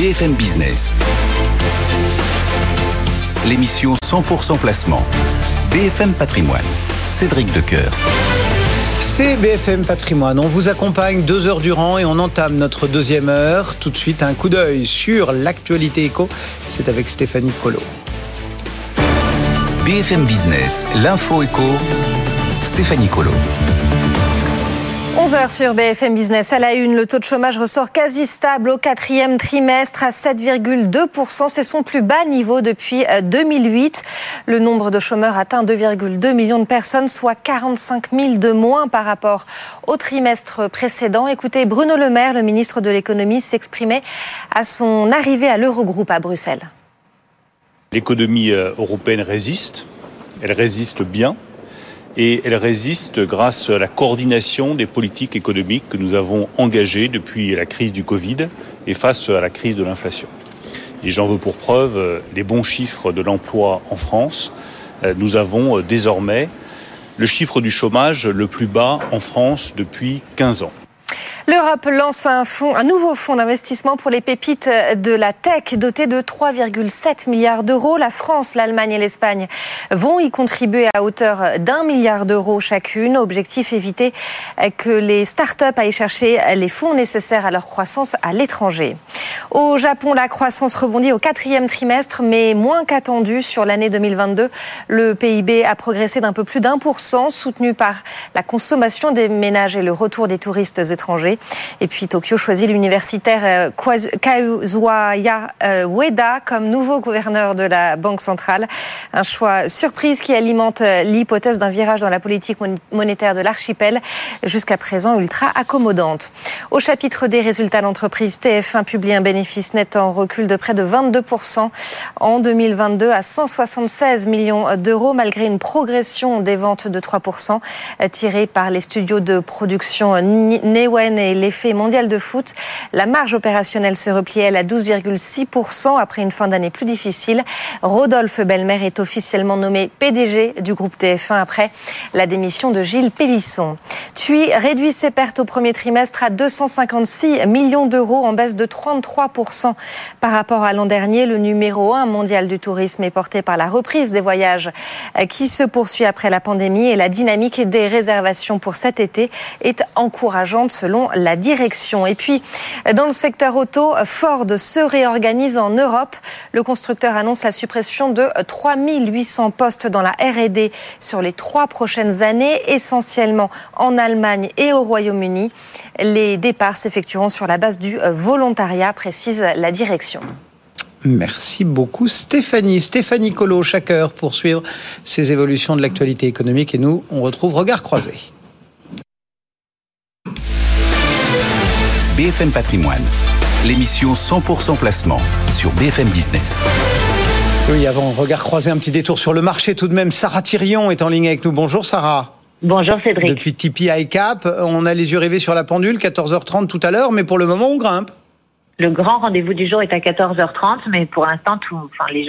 BFM Business. L'émission 100% placement. BFM Patrimoine. Cédric Decoeur. C'est BFM Patrimoine. On vous accompagne deux heures durant et on entame notre deuxième heure. Tout de suite, un coup d'œil sur l'actualité éco. C'est avec Stéphanie Colo. BFM Business, l'info éco. Stéphanie Colo. 11h sur BFM Business. À la une, le taux de chômage ressort quasi stable au quatrième trimestre à 7,2%. C'est son plus bas niveau depuis 2008. Le nombre de chômeurs atteint 2,2 millions de personnes, soit 45 000 de moins par rapport au trimestre précédent. Écoutez, Bruno Le Maire, le ministre de l'économie, s'exprimait à son arrivée à l'Eurogroupe à Bruxelles. L'économie européenne résiste. Elle résiste bien et elle résiste grâce à la coordination des politiques économiques que nous avons engagées depuis la crise du Covid et face à la crise de l'inflation. Et j'en veux pour preuve les bons chiffres de l'emploi en France. Nous avons désormais le chiffre du chômage le plus bas en France depuis 15 ans. L'Europe lance un, nouveau fonds d'investissement pour les pépites de la tech doté de 3,7 milliards d'euros. La France, l'Allemagne et l'Espagne vont y contribuer à hauteur d'un milliard d'euros chacune. Objectif éviter que les start-up aillent chercher les fonds nécessaires à leur croissance à l'étranger. Au Japon, la croissance rebondit au quatrième trimestre, mais moins qu'attendu sur l'année 2022. Le PIB a progressé d'un peu plus d'un pour cent, soutenu par la consommation des ménages et le retour des touristes étrangers. Et puis Tokyo choisit l'universitaire Kazuya Ueda comme nouveau gouverneur de la Banque centrale. Un choix surprise qui alimente l'hypothèse d'un virage dans la politique monétaire de l'archipel, jusqu'à présent ultra accommodante. Au chapitre des résultats d'entreprise, TF1 publie un bénéfice net en recul de près de 22% en 2022 à 176 millions d'euros, malgré une progression des ventes de 3% tirée par les studios de production Newen et l'effet mondial de foot. La marge opérationnelle se replie, elle, à 12,6% après une fin d'année plus difficile. Rodolphe Belmer est officiellement nommé PDG du groupe TF1 après la démission de Gilles Pélisson. TUI réduit ses pertes au premier trimestre à 256 millions d'euros en baisse de 33% par rapport à l'an dernier. Le numéro 1 mondial du tourisme est porté par la reprise des voyages qui se poursuit après la pandémie et la dynamique des réservations pour cet été est encourageante selon la direction. Et puis, dans le secteur auto, Ford se réorganise en Europe. Le constructeur annonce la suppression de 3800 postes dans la R&D sur les trois prochaines années, essentiellement en Allemagne et au Royaume-Uni. Les départs s'effectueront sur la base du volontariat, précise la direction. Merci beaucoup Stéphanie. Stéphanie Colo, chaque heure pour suivre ces évolutions de l'actualité économique et nous, on retrouve Regard Croisé. BFM Patrimoine, l'émission 100% placement sur BFM Business. Oui, avant Regard Croisé, un petit détour sur le marché tout de même. Sarah Thirion est en ligne avec nous. Bonjour Sarah. Bonjour Cédric. Depuis Tipeee iCap, on a les yeux rivés sur la pendule, 14h30 tout à l'heure, mais pour le moment on grimpe. Le grand rendez-vous du jour est à 14h30, mais pour l'instant, enfin, les,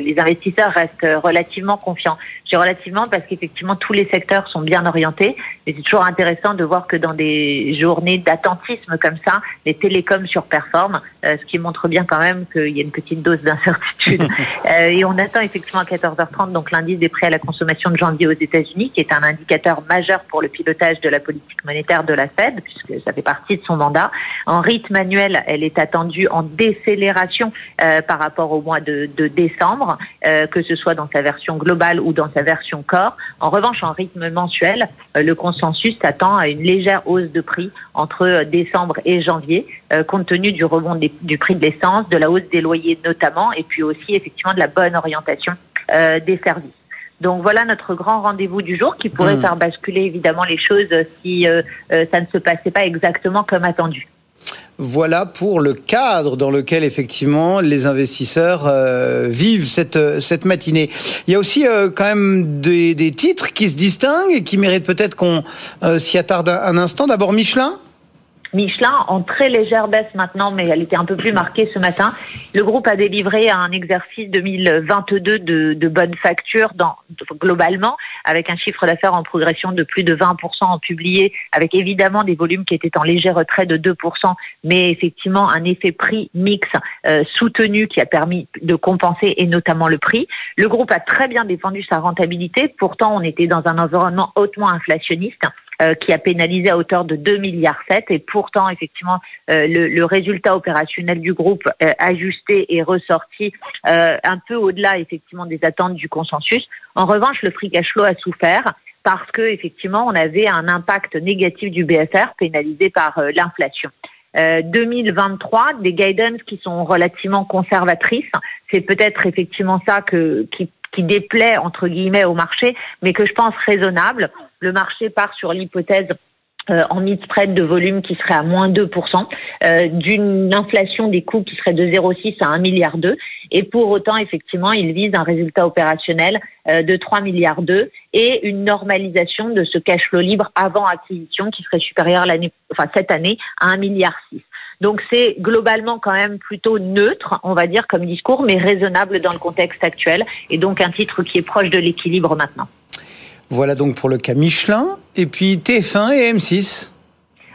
les investisseurs restent relativement confiants. J'ai relativement parce qu'effectivement, tous les secteurs sont bien orientés. Mais c'est toujours intéressant de voir que dans des journées d'attentisme comme ça, les télécoms surperforment, euh, ce qui montre bien quand même qu'il y a une petite dose d'incertitude. euh, et on attend effectivement à 14h30 donc l'indice des prêts à la consommation de janvier aux États-Unis, qui est un indicateur majeur pour le pilotage de la politique monétaire de la Fed, puisque ça fait partie de son mandat. En rythme annuel, elle est attendue en décélération euh, par rapport au mois de, de décembre, que ce soit dans sa version globale ou dans sa version corps. En revanche, en rythme mensuel, euh, le consensus s'attend à une légère hausse de prix entre décembre et janvier, compte tenu du rebond des, du prix de l'essence, de la hausse des loyers notamment, et puis aussi effectivement de la bonne orientation des services. Donc voilà notre grand rendez-vous du jour qui pourrait mmh. faire basculer évidemment les choses si ça ne se passait pas exactement comme attendu. Voilà pour le cadre dans lequel effectivement les investisseurs euh, vivent cette, cette matinée. Il y a aussi euh, quand même des, des, titres qui se distinguent et qui méritent peut-être qu'on euh, s'y attarde un instant. D'abord Michelin Michelin en très légère baisse maintenant, mais elle était un peu plus marquée ce matin. Le groupe a délivré un exercice 2022 de, de bonne facture dans, globalement, avec un chiffre d'affaires en progression de plus de 20% en publié, avec évidemment des volumes qui étaient en léger retrait de 2%, mais effectivement un effet prix mix euh, soutenu qui a permis de compenser et notamment le prix. Le groupe a très bien défendu sa rentabilité. Pourtant, on était dans un environnement hautement inflationniste. Euh, qui a pénalisé à hauteur de 2 milliards 7 et pourtant effectivement euh, le, le, résultat opérationnel du groupe euh, ajusté est ressorti un peu au-delà effectivement des attentes du consensus. En revanche, le free cash flow a souffert parce que effectivement on avait un impact négatif du BFR pénalisé par l'inflation. 2023, des guidance qui sont relativement conservatrices. C'est peut-être effectivement ça que, qui, qui déplaît entre guillemets au marché, mais que je pense raisonnable. Le marché part sur l'hypothèse euh, en mid-spread de volume qui serait à moins 2%, euh, d'une inflation des coûts qui serait de 0,6 à 1 milliard 2. Et pour autant, effectivement, il vise un résultat opérationnel euh, de 3 milliards 2 et une normalisation de ce cash flow libre avant acquisition qui serait supérieur enfin cette année à 1 milliard 6. Donc c'est globalement quand même plutôt neutre, on va dire, comme discours, mais raisonnable dans le contexte actuel, et donc un titre qui est proche de l'équilibre maintenant. Voilà donc pour le cas Michelin. Et puis TF1 et M6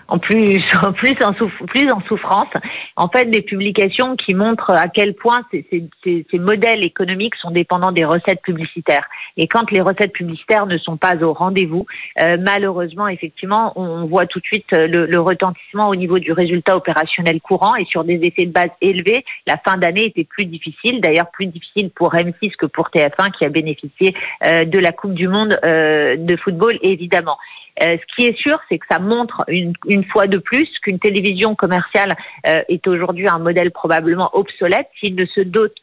en plus, en plus, en plus en souffrance. En fait, des publications qui montrent à quel point ces, ces, ces, modèles économiques sont dépendants des recettes publicitaires. Et quand les recettes publicitaires ne sont pas au rendez-vous, euh, malheureusement, effectivement, on voit tout de suite euh, le, le, retentissement au niveau du résultat opérationnel courant et sur des effets de base élevés. La fin d'année était plus difficile, d'ailleurs plus difficile pour M6 que pour TF1 qui a bénéficié euh, de la Coupe du Monde euh, de football, évidemment. Euh, ce qui est sûr, c'est que ça montre une, une fois de plus qu'une télévision commerciale euh, est aujourd'hui un modèle probablement obsolète s'il ne se dote,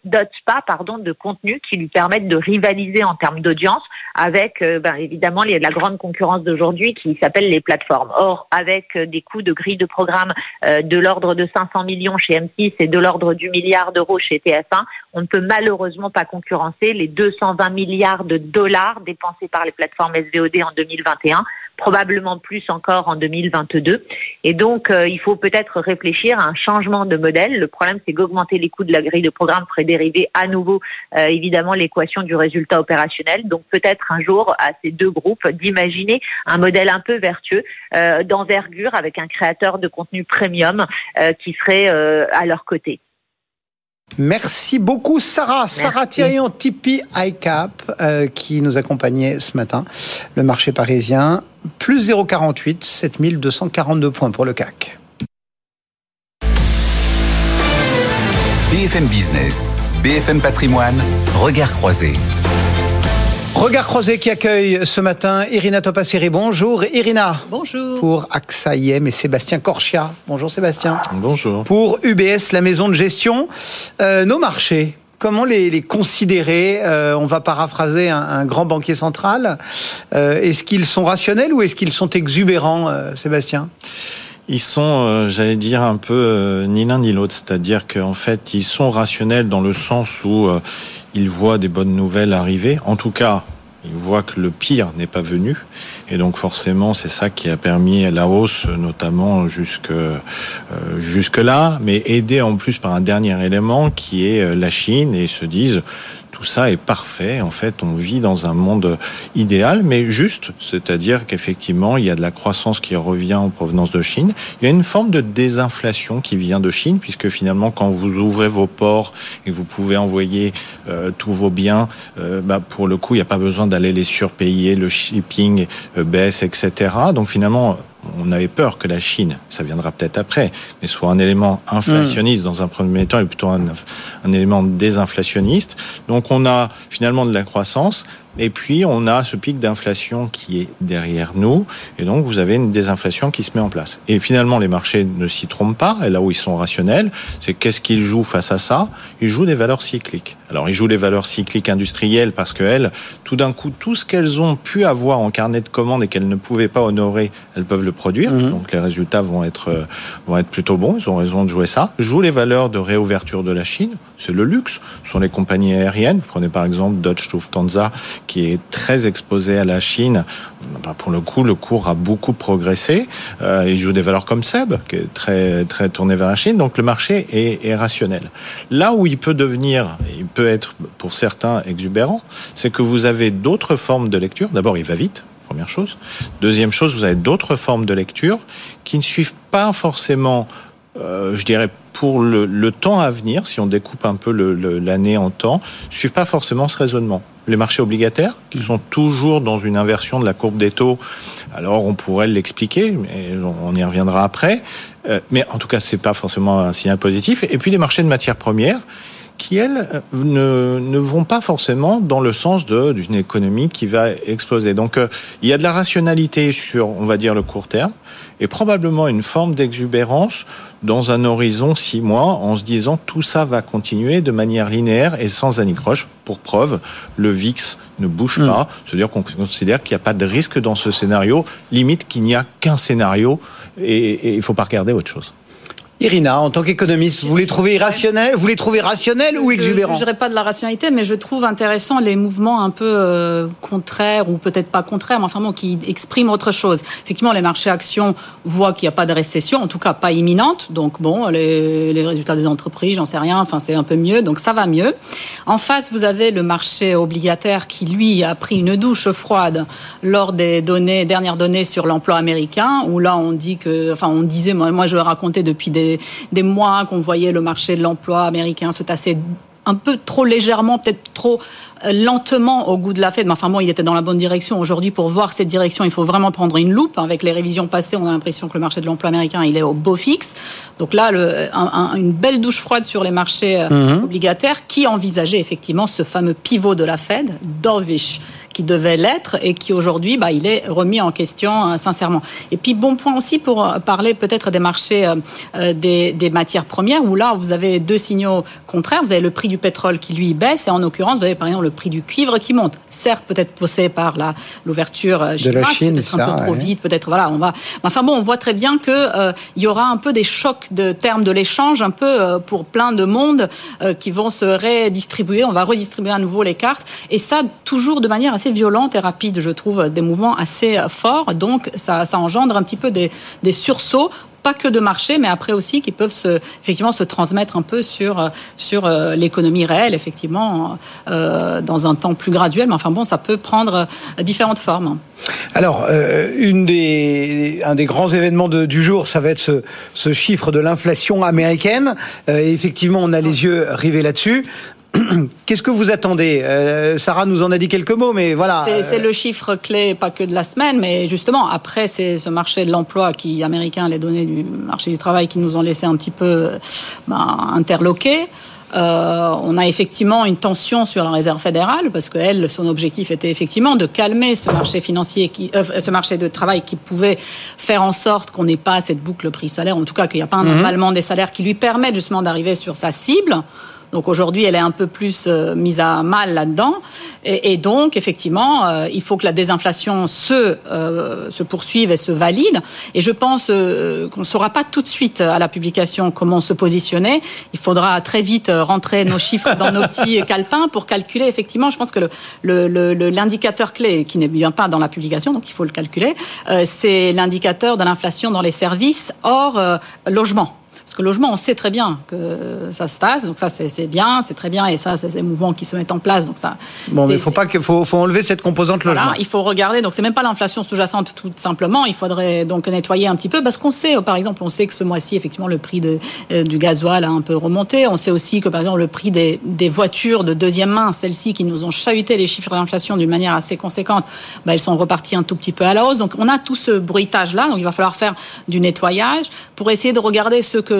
pas pardon, de contenus qui lui permettent de rivaliser en termes d'audience avec euh, ben, évidemment la grande concurrence d'aujourd'hui qui s'appelle les plateformes. Or, avec des coûts de grille de programme de l'ordre de 500 millions chez M6 et de l'ordre du milliard d'euros chez TF1, on ne peut malheureusement pas concurrencer les 220 milliards de dollars dépensés par les plateformes SVOD en 2021 probablement plus encore en 2022. Et donc, euh, il faut peut-être réfléchir à un changement de modèle. Le problème, c'est qu'augmenter les coûts de la grille de programme ferait dériver à nouveau, euh, évidemment, l'équation du résultat opérationnel. Donc, peut-être un jour, à ces deux groupes, d'imaginer un modèle un peu vertueux, euh, d'envergure, avec un créateur de contenu premium qui serait à leur côté. Merci beaucoup Sarah. Sarah Thirion, Tipeee iCap, euh, qui nous accompagnait ce matin. Le marché parisien, plus 0,48, 7242 points pour le CAC. BFM Business, BFM Patrimoine, regard croisé. Regard croisé qui accueille ce matin Irina Topasseri. Bonjour Irina. Bonjour. Pour AXA IM et Sébastien Corchia. Bonjour Sébastien. Bonjour. Pour UBS, la maison de gestion. Euh, nos marchés, comment les, considérer? Euh, On va paraphraser un, grand banquier central. Euh, est-ce qu'ils sont rationnels ou est-ce qu'ils sont exubérants, Sébastien? Ils sont, j'allais dire, un peu ni l'un ni l'autre. C'est-à-dire qu'en fait, ils sont rationnels dans le sens où ils voient des bonnes nouvelles arriver. En tout cas, ils voient que le pire n'est pas venu. Et donc forcément, c'est ça qui a permis la hausse, notamment jusque, euh, jusque là, mais aidé en plus par un dernier élément qui est euh, la Chine et se disent tout ça est parfait. En fait, on vit dans un monde idéal, mais juste, c'est-à-dire qu'effectivement, il y a de la croissance qui revient en provenance de Chine. Il y a une forme de désinflation qui vient de Chine, puisque finalement, quand vous ouvrez vos ports et vous pouvez envoyer euh, tous vos biens, euh, bah, pour le coup, il n'y a pas besoin d'aller les surpayer, le shipping euh, baisse, etc. Donc finalement, on avait peur que la Chine, ça viendra peut-être après, mais soit un élément inflationniste dans un premier temps et plutôt un, un élément désinflationniste. Donc on a finalement de la croissance et puis, on a ce pic d'inflation qui est derrière nous. Et donc, vous avez une désinflation qui se met en place. Et finalement, les marchés ne s'y trompent pas. Et là où ils sont rationnels, c'est qu'est-ce qu'ils jouent face à ça? Ils jouent des valeurs cycliques. Alors, ils jouent les valeurs cycliques industrielles parce qu'elles, tout d'un coup, tout ce qu'elles ont pu avoir en carnet de commandes et qu'elles ne pouvaient pas honorer, elles peuvent le produire. Mhm. Donc, les résultats vont être, euh, vont être plutôt bons. Ils ont raison de jouer ça. Jouent les valeurs de réouverture de la Chine. C'est le luxe. Ce sont les compagnies aériennes. Vous prenez par exemple Dutch Lufthansa qui est très exposé à la Chine, bah, pour le coup, le cours a beaucoup progressé. Euh, il joue des valeurs comme Seb, qui est très très tourné vers la Chine. Donc le marché est, est rationnel. Là où il peut devenir, il peut être pour certains exubérant, c'est que vous avez d'autres formes de lecture. D'abord, il va vite. Première chose. Deuxième chose, vous avez d'autres formes de lecture qui ne suivent pas forcément, euh, je dirais, pour le, temps à venir, si on découpe un peu l'année en temps, suivent pas forcément ce raisonnement les marchés obligataires, qui sont toujours dans une inversion de la courbe des taux. Alors on pourrait l'expliquer, mais on y reviendra après. Euh, mais en tout cas, c'est pas forcément un signal positif. Et puis les marchés de matières premières, qui elles ne, ne vont pas forcément dans le sens d'une économie qui va exploser. Donc euh, il y a de la rationalité sur, on va dire, le court terme, et probablement une forme d'exubérance dans un horizon six mois en se disant tout ça va continuer de manière linéaire et sans anicroche. Pour preuve, le VIX ne bouge hmm. pas. C'est-à-dire qu'on considère qu'il n'y a pas de risque dans ce scénario, limite qu'il n'y a qu'un scénario et il ne faut pas regarder autre chose. Irina, en tant qu'économiste, vous les trouvez irrationnels? Vous les trouvez rationnels ou exubérants? Je ne dirais pas de la rationalité, mais je trouve intéressant les mouvements un peu euh, contraires ou peut-être pas contraires, mais enfin bon, qui expriment autre chose. Effectivement, les marchés actions voient qu'il n'y a pas de récession, en tout cas pas imminente. Donc bon, les, les résultats des entreprises, j'en sais rien. Enfin, c'est un peu mieux, donc ça va mieux. En face, vous avez le marché obligataire qui lui a pris une douche froide lors des données dernières données sur l'emploi américain, où là on dit que, enfin, on disait, moi, moi je racontais depuis des des, mois qu'on voyait le marché de l'emploi américain se tasser un peu trop légèrement, peut-être trop lentement au goût de la Fed. Mais enfin bon, il était dans la bonne direction. Aujourd'hui, pour voir cette direction, il faut vraiment prendre une loupe. Avec les révisions passées, on a l'impression que le marché de l'emploi américain, il est au beau fixe. Donc là, le, une belle douche froide sur les marchés euh, mhm. obligataires qui envisageait effectivement ce fameux pivot de la Fed, Dovish qui devait l'être et qui aujourd'hui, bah, il est remis en question euh, sincèrement. Et puis bon point aussi pour euh, parler peut-être des marchés euh, des, des, matières premières où là vous avez deux signaux contraires. Vous avez le prix du pétrole qui lui baisse et en l'occurrence vous avez par exemple le prix du cuivre qui monte. Certes peut-être poussé par la l'ouverture chinoise, peut-être un peu trop vite, peut-être voilà on va. Enfin bon on voit très bien que il y aura un peu des chocs de termes de l'échange un peu pour plein de monde qui vont se redistribuer. On va redistribuer à nouveau les cartes et ça toujours de manière assez violente et rapide, je trouve, des mouvements assez forts. Donc, ça, ça engendre un petit peu des, des sursauts pas que de marché, mais après aussi qui peuvent se, effectivement se transmettre un peu sur, sur euh, l'économie réelle, effectivement, euh, dans un temps plus graduel. Mais enfin bon, ça peut prendre différentes formes. Alors, euh, une des, un des grands événements du jour, ça va être ce, ce chiffre de l'inflation américaine. et effectivement, on a les yeux rivés là-dessus. Qu'est-ce que vous attendez? Euh, Sarah nous en a dit quelques mots, mais voilà. C'est le chiffre clé, pas que de la semaine, mais justement, après, c'est ce marché de l'emploi qui, américain, les données du marché du travail qui nous ont laissé un petit peu ben, interloqués. Euh, on a effectivement une tension sur la réserve fédérale parce que elle, son objectif était effectivement de calmer ce marché financier, qui, euh, ce marché de travail qui pouvait faire en sorte qu'on n'ait pas cette boucle prix-salaire, en tout cas qu'il n'y a pas un mhm. emballement des salaires qui lui permette justement d'arriver sur sa cible. Donc aujourd'hui, elle est un peu plus euh, mise à mal là-dedans. Et, donc, effectivement, euh, il faut que la désinflation se, euh, se poursuive et se valide. Et je pense qu'on ne saura pas tout de suite à la publication comment se positionner. Il faudra très vite rentrer nos chiffres dans nos petits calepins pour calculer. Effectivement, je pense que l'indicateur le, le, clé, qui ne vient pas dans la publication, donc il faut le calculer, c'est l'indicateur de l'inflation dans les services hors logement Parce que le logement, on sait très bien que ça se tasse, donc ça c'est bien, c'est très bien, et ça c'est des mouvements qui se mettent en place. Donc ça. Bon, mais il faut pas que faut, faut enlever cette composante logement. Voilà, il faut regarder. Donc c'est même pas l'inflation sous-jacente tout simplement. Il faudrait donc nettoyer un petit peu parce qu'on sait, par exemple, on sait que ce mois-ci effectivement le prix de, euh, du gasoil a un peu remonté. On sait aussi que par exemple le prix des, des voitures de deuxième main, celles-ci qui nous ont chahuté les chiffres d'inflation d'une manière assez conséquente, bah, elles sont reparties un tout petit peu à la hausse. Donc on a tout ce bruitage là. Donc il va falloir faire du nettoyage pour essayer de regarder ce que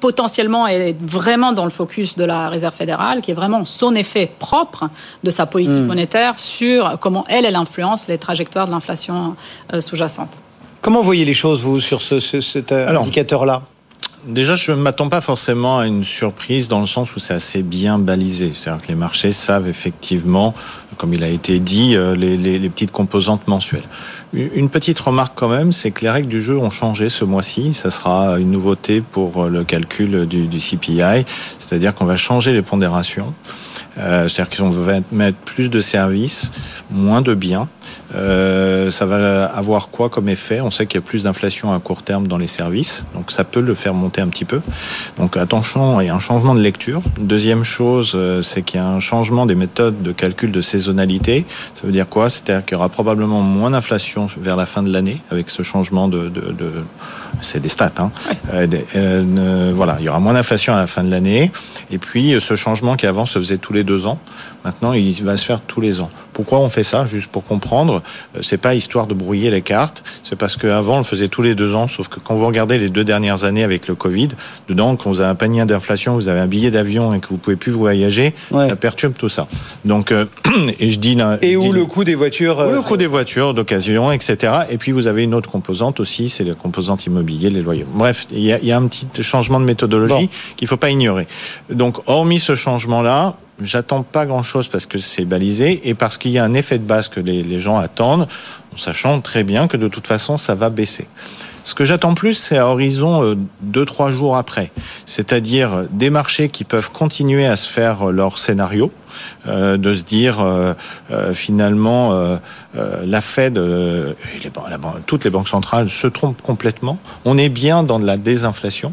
potentiellement est vraiment dans le focus de la Réserve fédérale, qui est vraiment son effet propre de sa politique hmm. monétaire sur comment elle, elle influence les trajectoires de l'inflation euh, sous-jacente. Comment voyez les choses, vous, sur ce, cet euh, indicateur-là? Déjà, je ne m'attends pas forcément à une surprise dans le sens où c'est assez bien balisé. C'est-à-dire que les marchés savent effectivement, comme il a été dit, euh, les, les, les petites composantes mensuelles. Une petite remarque quand même, c'est que les règles du jeu ont changé ce mois-ci. Ça sera une nouveauté pour le calcul du, du CPI, c'est-à-dire qu'on va changer les pondérations. Euh, C'est-à-dire qu'on va mettre plus de services, moins de biens. Euh, ça va avoir quoi comme effet? On sait qu'il y a plus d'inflation à court terme dans les services, donc ça peut le faire monter un petit peu. Donc attention, il y a un changement de lecture. Deuxième chose, euh, c'est qu'il y a un changement des méthodes de calcul de saisonnalité. Ça veut dire quoi? C'est-à-dire qu'il y aura probablement moins d'inflation vers la fin de l'année avec ce changement de, de, de c'est des stats. Hein. Euh, euh, voilà, il y aura moins d'inflation à la fin de l'année. Et puis ce changement qui avant se faisait tous les deux ans, maintenant il va se faire tous les ans. Pourquoi on fait ça? Juste pour comprendre, euh, c'est pas histoire de brouiller les cartes. C'est parce qu'avant on le faisait tous les deux ans. Sauf que quand vous regardez les deux dernières années avec le Covid, dedans quand vous avez un panier d'inflation, vous avez un billet d'avion et que vous pouvez plus voyager, ça perturbe tout ça. Donc et je dis et où le coût des voitures, le coût des voitures d'occasion, etc. Et puis vous avez une autre composante aussi, c'est la composante immobilière les loyers. Bref, il y a, un petit changement de méthodologie qu'il faut pas ignorer. Donc, hormis ce changement-là, j'attends pas grand-chose parce que c'est balisé et parce qu'il y a un effet de base que les, les gens attendent, en sachant très bien que de toute façon, ça va baisser. Ce que j'attends plus, c'est à horizon euh, deux, trois jours après. C'est-à-dire des marchés qui peuvent continuer à se faire leur scénario, euh, de se dire euh, finalement la Fed et les, toutes les banques centrales se trompent complètement. On est bien dans de la désinflation.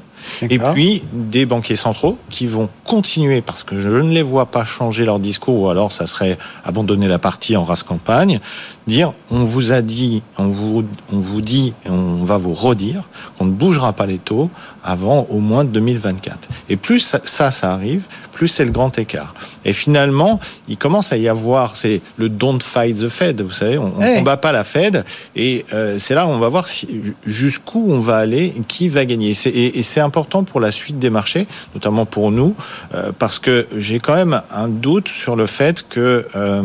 Et puis des banquiers centraux qui vont continuer, parce que je ne les vois pas changer leur discours, ou alors ça serait abandonner la partie en race campagne, dire on vous a dit, on vous, on vous dit, et on va vous redire qu'on ne bougera pas les taux avant au moins 2024. Et plus ça, ça, ça arrive, plus c'est le grand écart. Et finalement, il commence à y avoir, c'est le don't fight the Fed, vous savez, on ne combat pas la Fed, et euh, c'est là où on va voir si, jusqu'où on va aller, qui va gagner. Et c'est important pour la suite des marchés, notamment pour nous, euh, parce que j'ai quand même un doute sur le fait que euh,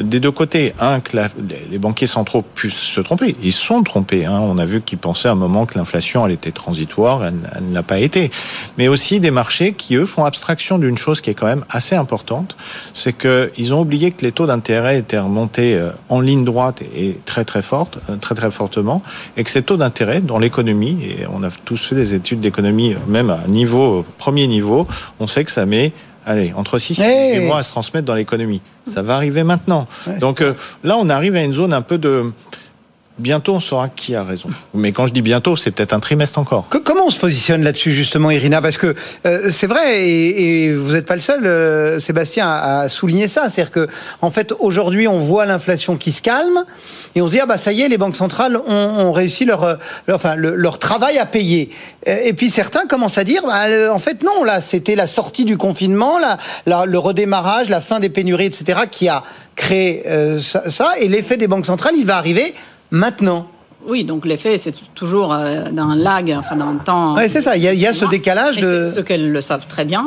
des deux côtés, un, que les banquiers centraux puissent se tromper. Ils sont trompés. Hein. On a vu qu'ils pensaient à un moment que l'inflation, elle était transitoire, elle, elle ne l'a pas été. Mais aussi des marchés qui, eux, font abstraction d'une chose qui est quand même assez importante, c'est qu'ils ont oublié que les taux d'intérêt étaient remontés euh, en ligne droite et très très forte, euh, très très fortement, et que ces taux d'intérêt dans l'économie, et on a tous fait des études d'économie, même à niveau premier niveau, on sait que ça met allez, entre 6 et 8 mois à se transmettre dans l'économie. Ça va arriver maintenant. Donc euh, là, on arrive à une zone un peu de Bientôt, on saura qui a raison. Mais quand je dis bientôt, c'est peut-être un trimestre encore. comment on se positionne là-dessus, justement, Irina? Parce que euh, c'est vrai, et, vous n'êtes pas le seul, euh, Sébastien, à, souligner ça. C'est-à-dire que, en fait, aujourd'hui, on voit l'inflation qui se calme, et on se dit, ah bah ça y est, les banques centrales ont, réussi leur, leur, enfin, leur travail à payer. Et puis certains commencent à dire, bah, en fait, non, là, c'était la sortie du confinement, le redémarrage, la fin des pénuries, etc., qui a créé euh, ça, et l'effet des banques centrales, il va arriver maintenant. Oui, donc l'effet, c'est toujours euh, d'un lag, enfin d'un temps. Oui, c'est ça. Il y a, ce décalage de. Ceux qu'elles le savent très bien,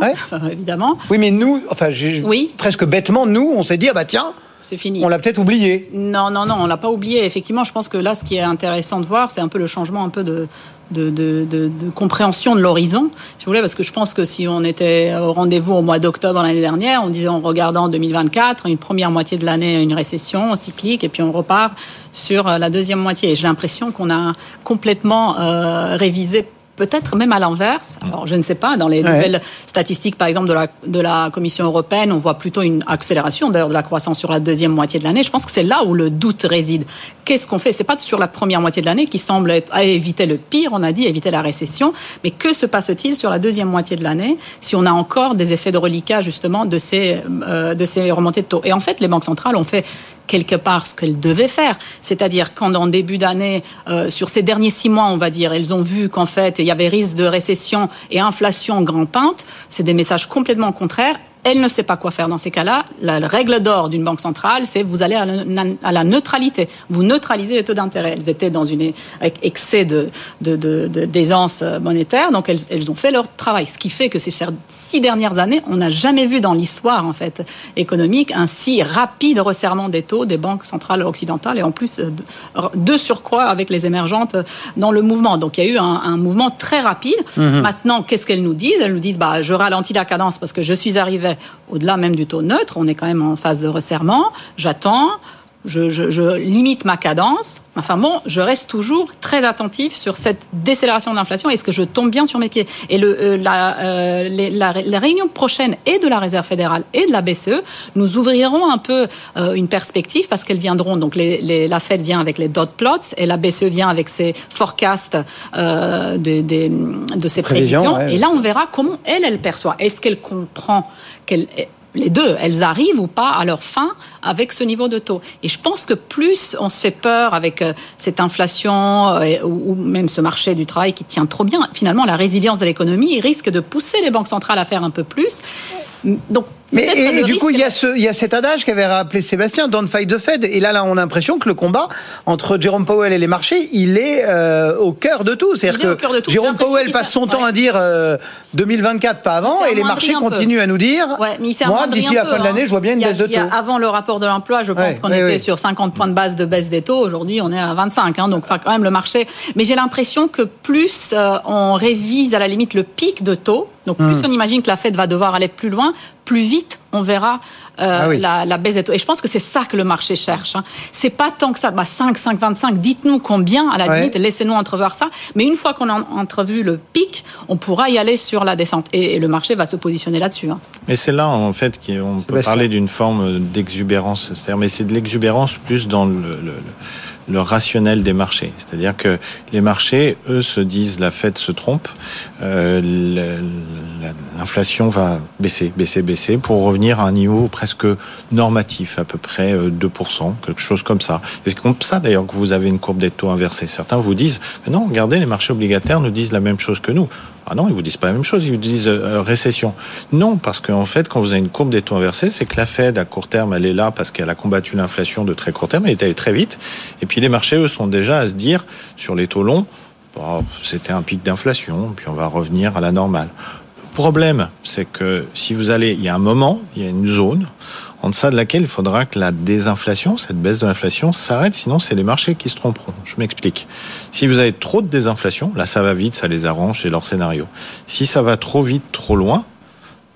évidemment. Oui, mais nous, enfin, oui. presque bêtement, nous, on s'est dit, ah bah tiens. C'est fini. On l'a peut-être oublié. Non, non, non, on l'a pas oublié. Effectivement, je pense que là, ce qui est intéressant de voir, c'est un peu le changement un peu de, de, de, de, de, compréhension de l'horizon, si vous voulez, parce que je pense que si on était au rendez-vous au mois d'octobre l'année dernière, on disait en regardant 2024, une première moitié de l'année, une récession cyclique, et puis on repart sur la deuxième moitié. Et j'ai l'impression qu'on a complètement euh, révisé peut-être même à l'inverse. Alors, je ne sais pas, dans les nouvelles statistiques, par exemple, de la, de la Commission européenne, on voit plutôt une accélération d'ailleurs de la croissance sur la deuxième moitié de l'année. Je pense que c'est là où le doute réside. Qu'est-ce qu'on fait? C'est pas sur la première moitié de l'année qui semble être, à éviter le pire, on a dit, éviter la récession, mais que se passe-t-il sur la deuxième moitié de l'année si on a encore des effets de reliquat, justement, de ces, euh, de ces remontées de taux? Et en fait, les banques centrales ont fait quelque part ce qu'elles devaient faire. C'est-à-dire quand en début d'année, euh, sur ces derniers six mois, on va dire, elles ont vu qu'en fait, il y avait risque de récession et inflation grand-pinte, c'est des messages complètement contraires elle ne sait pas quoi faire dans ces cas-là. La règle d'or d'une banque centrale, c'est vous allez à la, neutralité. Vous neutralisez les taux d'intérêt. Elles étaient dans une excès de, d'aisance monétaire, donc elles, ont fait leur travail. Ce qui fait que ces six dernières années, on n'a jamais vu dans l'histoire en fait économique un si rapide resserrement des taux des banques centrales occidentales et en plus euh, de surcroît avec les émergentes dans le mouvement. Donc il y a eu un, mouvement très rapide. Mmh Maintenant, qu'est-ce qu'elles nous disent? Elles nous disent bah je ralentis la cadence parce que je suis arrivé au-delà même du taux neutre, on est quand même en phase de resserrement, j'attends, je, limite ma cadence. Enfin bon, je reste toujours très attentif sur cette décélération de l'inflation. Est-ce que je tombe bien sur mes pieds Et le, euh, la, euh, la, réunion prochaine et de la Réserve fédérale et de la BCE nous ouvriront un peu euh, une perspective parce qu'elles viendront. Donc les, la Fed vient avec les dot plots et la BCE vient avec ses forecasts de, de, ses prévisions. Et là, on verra comment elle, elle perçoit. Est-ce qu'elle comprend qu'elle les deux, elles arrivent ou pas à leur fin avec ce niveau de taux. Et je pense que plus on se fait peur avec euh, cette inflation euh, ou même ce marché du travail qui tient trop bien, finalement la résilience de l'économie risque de pousser les banques centrales à faire un peu plus. Donc mais et, du coup, il y, a ce, il y a cet adage qu'avait rappelé Sébastien, don't fight the Fed. Et là, là, on a l'impression que le combat entre Jérôme Powell et les marchés, il est euh, au cœur de tout. C'est-à-dire que Jérôme Powell passe son temps à dire 2024, pas avant, et les marchés continuent à nous dire, ouais, mais moi, d'ici la fin de l'année, hein. je vois bien une baisse de taux. avant le rapport de l'emploi, je pense qu'on était sur 50 points de base de baisse des taux. Aujourd'hui, on est à 25. Hein, donc, enfin, quand même, le marché. Mais j'ai l'impression que plus euh, on révise à la limite le pic de taux, donc plus hmm. on imagine que la Fed va devoir aller plus loin, plus vite on verra euh, ah la, baisse des taux. Et je pense que c'est ça que le marché cherche. Hein. C'est pas tant que ça. Bah, 5, 5, 25, dites-nous combien, à la limite, laissez-nous entrevoir ça. Mais une fois qu'on a entrevu le pic, on pourra y aller sur la descente. Et, le marché va se positionner là-dessus. Hein. Mais c'est là, en fait, qu'on peut parler d'une forme d'exubérance. Mais c'est de l'exubérance plus dans le le rationnel des marchés. C'est-à-dire que les marchés, eux, se disent la Fed se trompe, euh, l'inflation va baisser, baisser, baisser pour revenir à un niveau presque normatif, à peu près 2%, euh, quelque chose comme ça. C'est comme ça d'ailleurs que vous avez une courbe des taux inversée. Certains vous disent, non, regardez, les marchés obligataires nous disent la même chose que nous. Ah non, ils vous disent pas la même chose, ils vous disent euh, récession. Non, parce qu'en fait, quand vous avez une courbe des taux inversés, c'est que la Fed, à court terme, elle est là parce qu'elle a combattu l'inflation de très court terme, elle est allée très vite. Et puis les marchés, eux, sont déjà à se dire, sur les taux longs, bah, c'était un pic d'inflation, puis on va revenir à la normale. Le problème, c'est que si vous allez, il y a un moment, il y a une zone en deçà de laquelle il faudra que la désinflation, cette baisse de l'inflation, s'arrête, sinon c'est les marchés qui se tromperont. Je m'explique. Si vous avez trop de désinflation, là ça va vite, ça les arrange, c'est leur scénario. Si ça va trop vite, trop loin,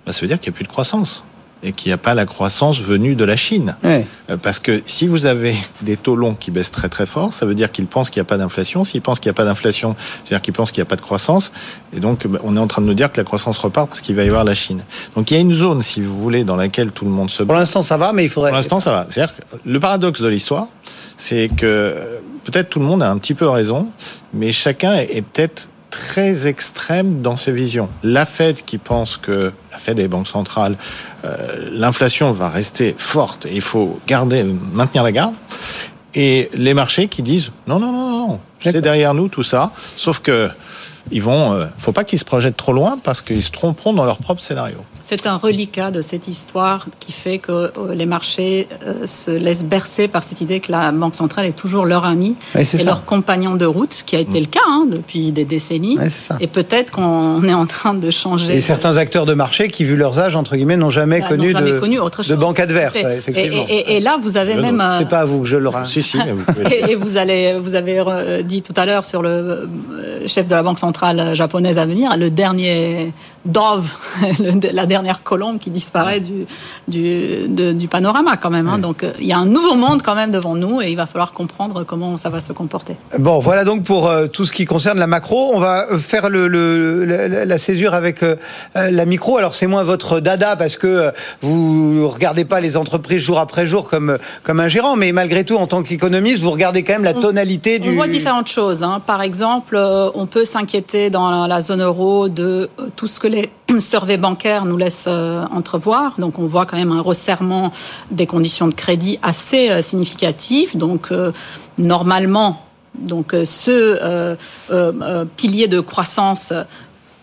bah, ça veut dire qu'il n'y a plus de croissance et qu'il n'y a pas la croissance venue de la Chine. Euh, parce que si vous avez des taux longs qui baissent très très fort, ça veut dire qu'ils pensent qu'il n'y a pas d'inflation. S'ils pensent qu'il n'y a pas d'inflation, c'est-à-dire qu'ils pensent qu'il n'y a pas de croissance. Et donc, bah, on est en train de nous dire que la croissance repart parce qu'il va y avoir la Chine. Donc, il y a une zone, si vous voulez, dans laquelle tout le monde se... Pour l'instant, ça va, mais il faudrait... Pour l'instant, ça va. C'est-à-dire que le paradoxe de l'histoire, c'est que euh, peut-être tout le monde a un petit peu raison, mais chacun est peut-être très extrême dans ses visions. La Fed qui pense que la Fed et les banques centrales, euh, l'inflation va rester forte et il faut garder, maintenir la garde. Et les marchés qui disent non, non, non, non, c'est derrière nous tout ça. Sauf que ils vont, euh, faut pas qu'ils se projettent trop loin parce qu'ils se tromperont dans leur propre scénario. C'est un reliquat de cette histoire qui fait que euh, les marchés euh, se laissent bercer par cette idée que la Banque centrale est toujours leur ami et leur compagnon de route, ce qui a été mm. le cas hein, depuis des décennies. et peut-être qu'on est en train de changer. Et certains acteurs de marché qui, vu leurs âges, entre guillemets, n'ont jamais, bah, connu, de, connu autre chose. de banque adverse. Et, là, vous avez même. C'est pas à vous que je le Si, si, vous et, vous, allez, vous avez dit tout à l'heure sur le chef de la Banque centrale japonaise à venir, le dernier Dove, la dernière dernière colombe qui disparaît du, du, du panorama quand même. Hein. Donc il y a un nouveau monde quand même devant nous et il va falloir comprendre comment ça va se comporter. Bon, voilà donc pour tout ce qui concerne la macro. On va faire le, le la, césure avec la micro. Alors c'est moins votre dada parce que vous regardez pas les entreprises jour après jour comme comme un gérant, mais malgré tout en tant qu'économiste, vous regardez quand même la tonalité du. On voit différentes choses. Hein. Par exemple, on peut s'inquiéter dans la zone euro de euh, tout ce que les surveys bancaires nous laissent euh, entrevoir. Donc on voit quand même un resserrement des conditions de crédit assez euh, significatif. Donc normalement, donc ce pilier de croissance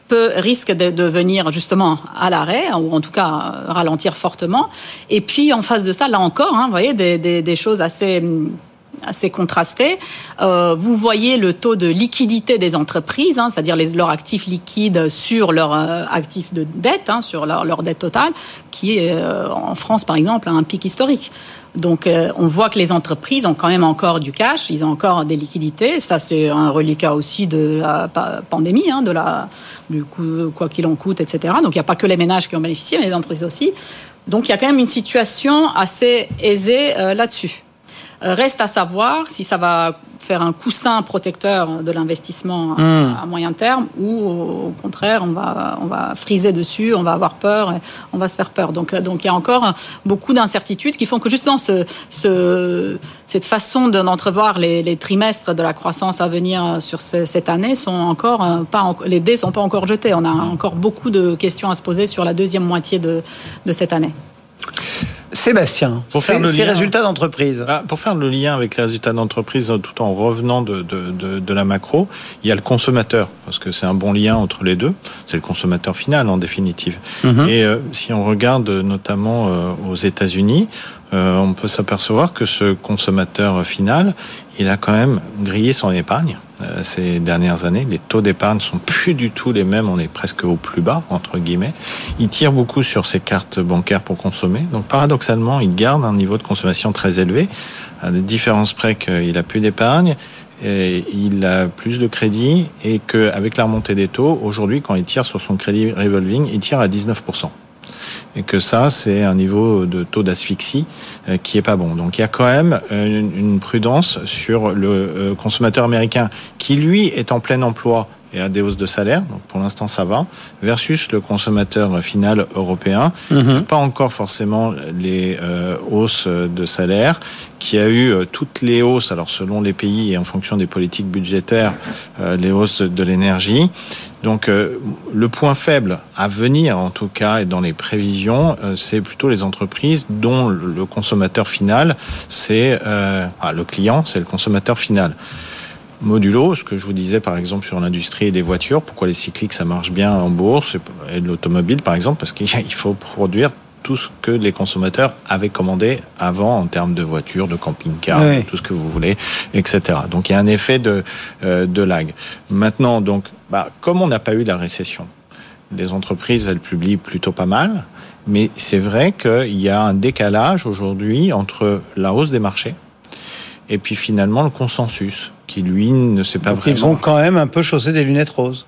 peut, risque de, venir justement à l'arrêt, ou en tout cas ralentir fortement. Et puis en face de ça, là encore, hein, vous voyez, des, des choses assez assez contrasté. Euh, vous voyez le taux de liquidité des entreprises, hein, c'est-à-dire leurs actifs liquides sur leurs euh, actifs de dette, hein, sur leur, dette totale, qui est euh, en France par exemple à un pic historique. Donc on voit que les entreprises ont quand même encore du cash, ils ont encore des liquidités. Ça c'est un reliquat aussi de la pandémie, hein, de la du coup quoi qu'il en coûte, etc. Donc il n'y a pas que les ménages qui ont bénéficié, mais les entreprises aussi. Donc il y a quand même une situation assez aisée là-dessus. Euh, reste à savoir si ça va faire un coussin protecteur de l'investissement à, hmm. moyen terme ou au contraire on va on va friser dessus, on va avoir peur, on va se faire peur. Donc donc il y a encore beaucoup d'incertitudes qui font que justement ce, ce cette façon d'entrevoir les, les, trimestres de la croissance à venir sur cette année sont encore euh, pas les dés sont pas encore jetés. On a encore beaucoup de questions à se poser sur la deuxième moitié de, de cette année. Sébastien, pour faire le ces résultats d'entreprise. Ah, pour faire le lien avec les résultats d'entreprise, tout en revenant de, de, de, de, la macro, il y a le consommateur, parce que c'est un bon lien entre les deux. C'est le consommateur final en définitive. Mhm. Et euh, si on regarde notamment euh, aux États-Unis, euh, on peut s'apercevoir que ce consommateur final, il a quand même grillé son épargne euh, ces dernières années. Les taux d'épargne sont plus du tout les mêmes, on est presque au plus bas, entre guillemets. Il tire beaucoup sur ses cartes bancaires pour consommer. Donc paradoxalement, il garde un niveau de consommation très élevé. À la différence près qu'il a plus d'épargne, il a plus de crédit et qu'avec la remontée des taux, aujourd'hui, quand il tire sur son crédit revolving, il tire à 19% et que ça, c'est un niveau de taux d'asphyxie euh, qui est pas bon. Donc il y a quand même euh, une prudence sur le euh, consommateur américain qui, lui, est en plein emploi et a des hausses de salaire, donc pour l'instant ça va, versus le consommateur final européen, mhm. pas encore forcément les hausses de salaire, qui a eu toutes les hausses, alors selon les pays et en fonction des politiques budgétaires, les hausses de l'énergie, donc euh, le point faible à venir, en tout cas, et dans les prévisions, euh, c'est plutôt les entreprises dont le consommateur final, c'est euh, ah, le client, c'est le consommateur final. Modulo, ce que je vous disais par exemple sur l'industrie et les voitures, pourquoi les cycliques ça marche bien en bourse et l'automobile par exemple, parce qu'il faut produire tout ce que les consommateurs avaient commandé avant en termes de voitures, de camping-car, tout ce que vous voulez, etc. Donc il y a un effet de, de lag. Maintenant, donc bah, comme on n'a pas eu la récession, les entreprises, elles publient plutôt pas mal, mais c'est vrai qu'il y a un décalage aujourd'hui entre la hausse des marchés et puis finalement le consensus, qui lui ne sait pas vraiment... Ils vont quand même un peu chausser des lunettes roses.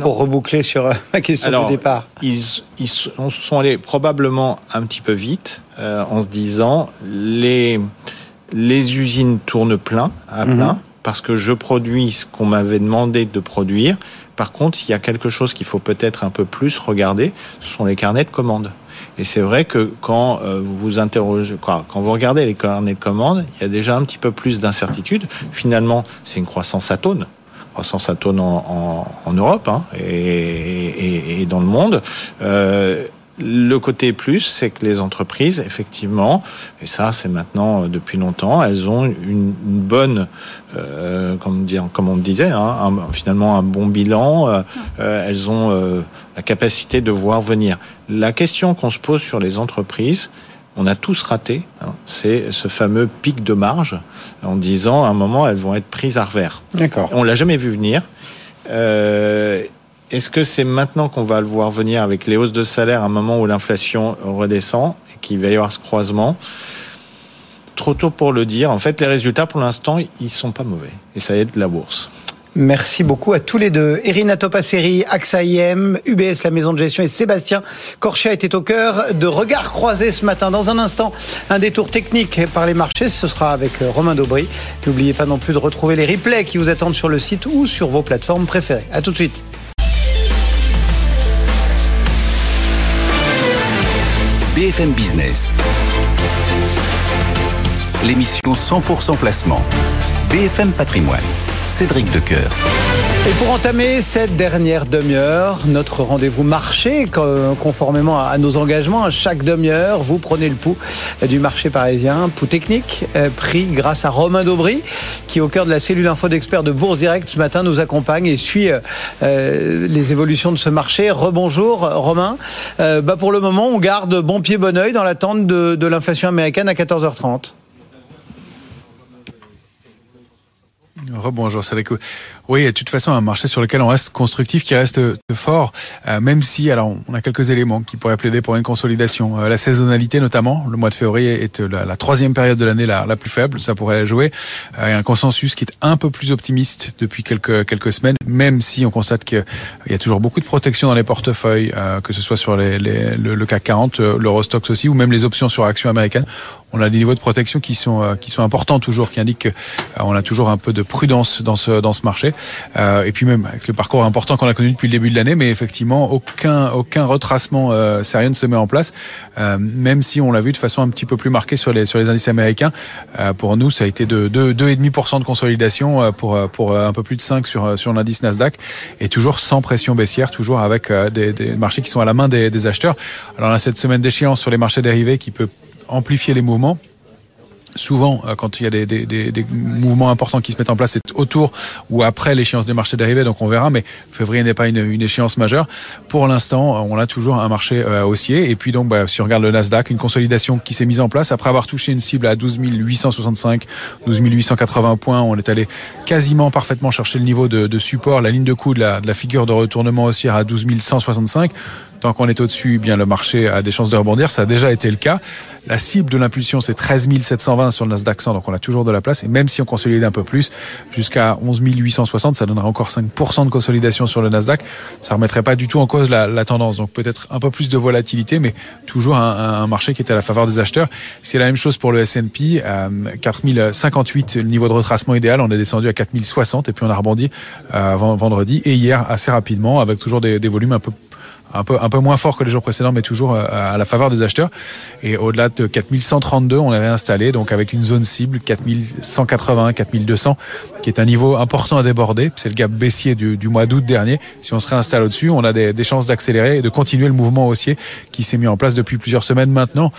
Pour reboucler sur euh, ma question du départ. Ils, ils sont allés probablement un petit peu vite euh, en se disant les, les usines tournent plein, à mhm. plein parce que je produis ce qu'on m'avait demandé de produire. Par contre, il y a quelque chose qu'il faut peut-être un peu plus regarder, ce sont les carnets de commandes. Et c'est vrai que quand euh, vous vous interrogez, quand vous regardez les carnets de commandes, il y a déjà un petit peu plus d'incertitude. Finalement, c'est une croissance atone croissance atone en, en, en Europe hein, et, et, et, dans le monde. Euh, le côté plus, c'est que les entreprises, effectivement, et ça c'est maintenant euh, depuis longtemps, elles ont une, bonne, euh, comme, dire, comme on disait, hein, finalement un bon bilan, euh, euh, elles ont la capacité de voir venir. La question qu'on se pose sur les entreprises, on a tous raté, hein, c'est ce fameux pic de marge, en disant à un moment elles vont être prises à revers. D'accord. On l'a jamais vu venir. Euh, est-ce que c'est maintenant qu'on va le voir venir avec les hausses de salaire à un moment où l'inflation redescend et qu'il va y avoir ce croisement? Trop tôt pour le dire. En fait, les résultats, pour l'instant, ils sont pas mauvais. Et ça aide la bourse. Merci beaucoup à tous les deux. Irina Topasseri, AXA IM, UBS, la maison de gestion et Sébastien Corchet était au cœur de Regards croisés ce matin. Dans un instant, un détour technique par les marchés. Ce sera avec euh, Romain Daubry. N'oubliez pas non plus de retrouver les replays qui vous attendent sur le site ou sur vos plateformes préférées. À tout de suite. BFM Business. L'émission 100% placement. BFM Patrimoine. Cédric Decoeur. Et pour entamer cette dernière demi-heure, notre rendez-vous marché, conformément à nos engagements, à chaque demi-heure, vous prenez le pouls du marché parisien, pouls technique, euh, pris grâce à Romain Daubry, qui au cœur de la cellule info d'experts de Bourse Direct ce matin nous accompagne et suit euh, euh, les évolutions de ce marché. Rebonjour Romain. bah pour le moment, on garde bon pied, bon oeil dans l'attente de, de l'inflation américaine à 14h30. Rebonjour, Oui, de toute façon, un marché sur lequel on reste constructif, qui reste fort, euh, même si, alors, on a quelques éléments qui pourraient plaider pour une consolidation. Euh, la saisonnalité, notamment, le mois de février est la, troisième période de l'année la, la, plus faible, ça pourrait jouer. Euh, et un consensus qui est un peu plus optimiste depuis quelques semaines, même si on constate qu'il y a toujours beaucoup de protection dans les portefeuilles, que ce soit sur les, le, CAC 40, l'Eurostox aussi, ou même les options sur actions américaines. On a des niveaux de protection qui sont qui sont importants toujours, qui indiquent qu'on a toujours un peu de prudence dans ce dans ce marché. Euh, et puis même avec le parcours important qu'on a connu depuis le début de l'année, mais effectivement aucun aucun retracement euh, sérieux ne se met en place, euh, même si on l'a vu de façon un petit peu plus marquée sur les sur les indices américains. Euh, pour nous, ça a été de 2,5% de consolidation euh, pour pour un peu plus de 5 sur sur l'indice Nasdaq, et toujours sans pression baissière, toujours avec des, des marchés qui sont à la main des, des acheteurs. Alors on a cette semaine d'échéance sur les marchés dérivés qui peut amplifier les mouvements souvent, euh, quand il y a des, mouvements importants qui se mettent en place, c'est autour ou après l'échéance des marchés dérivés, donc on verra, mais février n'est pas une, échéance majeure. Pour l'instant, on a toujours un marché euh, haussier, et puis donc, bah, si on regarde le Nasdaq, une consolidation qui s'est mise en place, après avoir touché une cible à 12 865, 12 880 points, on est allé quasiment parfaitement chercher le niveau de, support, la ligne de coup la, de la figure de retournement haussière à 12 165. Tant qu'on est au-dessus, bien le marché a des chances de rebondir. Ça a déjà été le cas. La cible de l'impulsion, c'est 13 720 sur le Nasdaq 100, donc on a toujours de la place. Et même si on consolide un peu plus, jusqu'à 11 860, ça donnera encore 5% de consolidation sur le Nasdaq. Ça remettrait pas du tout en cause la, tendance. Donc peut-être un peu plus de volatilité, mais toujours un, un, marché qui est à la faveur des acheteurs. C'est la même chose pour le S&P. Euh, 4058, le niveau de retracement idéal, on est descendu à 4060 et puis on a rebondi euh, vendredi et hier assez rapidement avec toujours des, des volumes un peu un peu un peu moins fort que les jours précédents, mais toujours euh, à la faveur des acheteurs. Et au-delà de 4132, on est réinstallé, donc avec une zone cible 4180, 4200, qui est un niveau important à déborder. C'est le gap baissier du, mois d'août dernier. Si on se réinstalle au-dessus, on a des chances d'accélérer et de continuer le mouvement haussier qui s'est mis en place depuis plusieurs semaines maintenant.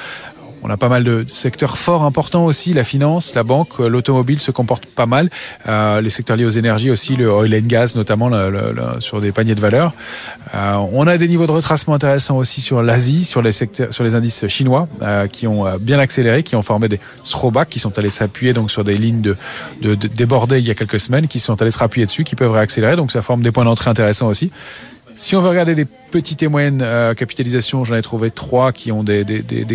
On a pas mal de secteurs forts importants aussi, la finance, la banque, euh, l'automobile se comporte pas mal. Euh, les secteurs liés aux énergies aussi, le oil and gas notamment le, le, sur des paniers de valeur. Euh, on a des niveaux de retracement intéressants aussi sur l'Asie, sur les secteurs, sur les indices chinois euh, qui ont euh, bien accéléré, qui ont formé des throwbacks, qui sont allés s'appuyer donc sur des lignes de, de, de débordées il y a quelques semaines, qui sont allés se rappuyer dessus, qui peuvent réaccélérer. Donc ça forme des points d'entrée intéressants aussi. Si on veut regarder les petites et moyennes euh, capitalisations, j'en ai trouvé trois qui ont des,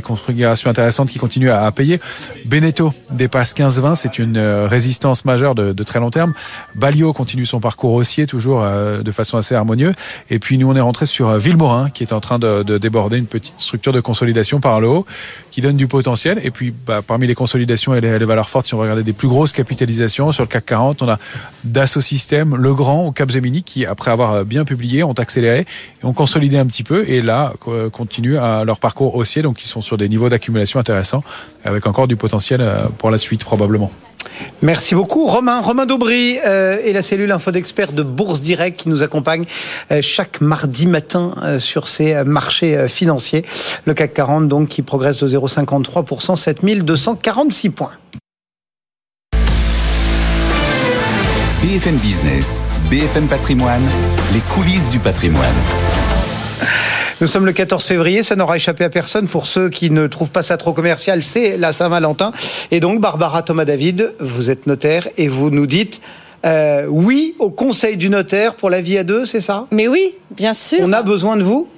configurations intéressantes qui continuent à, payer. Beneteau dépasse 15-20, c'est une euh, résistance majeure de, très long terme. Balio continue son parcours haussier, toujours euh, de façon assez harmonieuse. Et puis nous, on est rentré sur euh, Villemorin, qui est en train de, de, déborder une petite structure de consolidation par le haut, qui donne du potentiel. Et puis bah, parmi les consolidations et les, valeurs fortes, si on regarde des plus grosses capitalisations sur le CAC 40, on a Dassault Systèmes, Legrand ou Capgemini, qui après avoir bien publié, ont accéléré et ont consolidé un petit peu et là continuent à leur parcours haussier, donc ils sont sur des niveaux d'accumulation intéressants avec encore du potentiel pour la suite probablement. Merci beaucoup Romain. Romain Daubry euh, et la cellule info d'experts de Bourse Direct qui nous accompagne euh, chaque mardi matin euh, sur ces marchés financiers. Le CAC 40 donc qui progresse de 0,53%, 7246 points. BFM Business, BFM Patrimoine, les coulisses du patrimoine. Nous sommes le 14 février, ça n'aura échappé à personne. Pour ceux qui ne trouvent pas ça trop commercial, c'est la Saint-Valentin. Et donc, Barbara Thomas-David, vous êtes notaire et vous nous dites euh, oui au conseil du notaire pour la vie à deux, c'est ça? Mais oui, bien sûr. On a besoin de vous?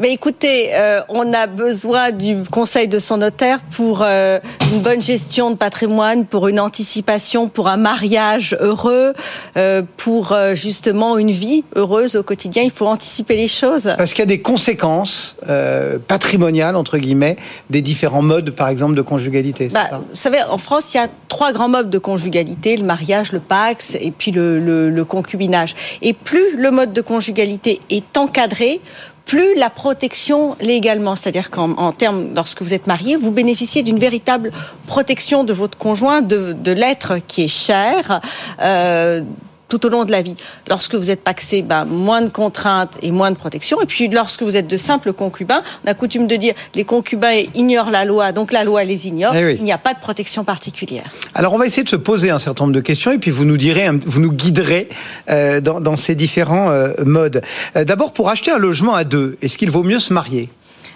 Mais écoutez, euh, on a besoin du conseil de son notaire pour euh, une bonne gestion de patrimoine, pour une anticipation, pour un mariage heureux, euh, pour justement une vie heureuse au quotidien. Il faut anticiper les choses. Parce qu'il y a des conséquences patrimoniales, entre guillemets, des différents modes, par exemple, de conjugalité. Bah, ça? vous savez, en France, il y a trois grands modes de conjugalité le mariage, le pax et puis le, le- le concubinage. Et plus le mode de conjugalité est encadré, plus la protection légalement, c'est-à-dire qu'en en termes, lorsque vous êtes marié, vous bénéficiez d'une véritable protection de votre conjoint, de, de l'être qui est cher. euh, tout au long de la vie. Lorsque vous êtes paxé, ben, moins de contraintes et moins de protection. Et puis, lorsque vous êtes de simples concubins, on a coutume de dire les concubins ignorent la loi, donc la loi les ignore. Eh oui. Il n'y a pas de protection particulière. Alors, on va essayer de se poser un certain nombre de questions et puis vous nous direz, vous nous guiderez euh, dans, dans ces différents euh, modes. Euh, D'abord, pour acheter un logement à deux, est-ce qu'il vaut mieux se marier?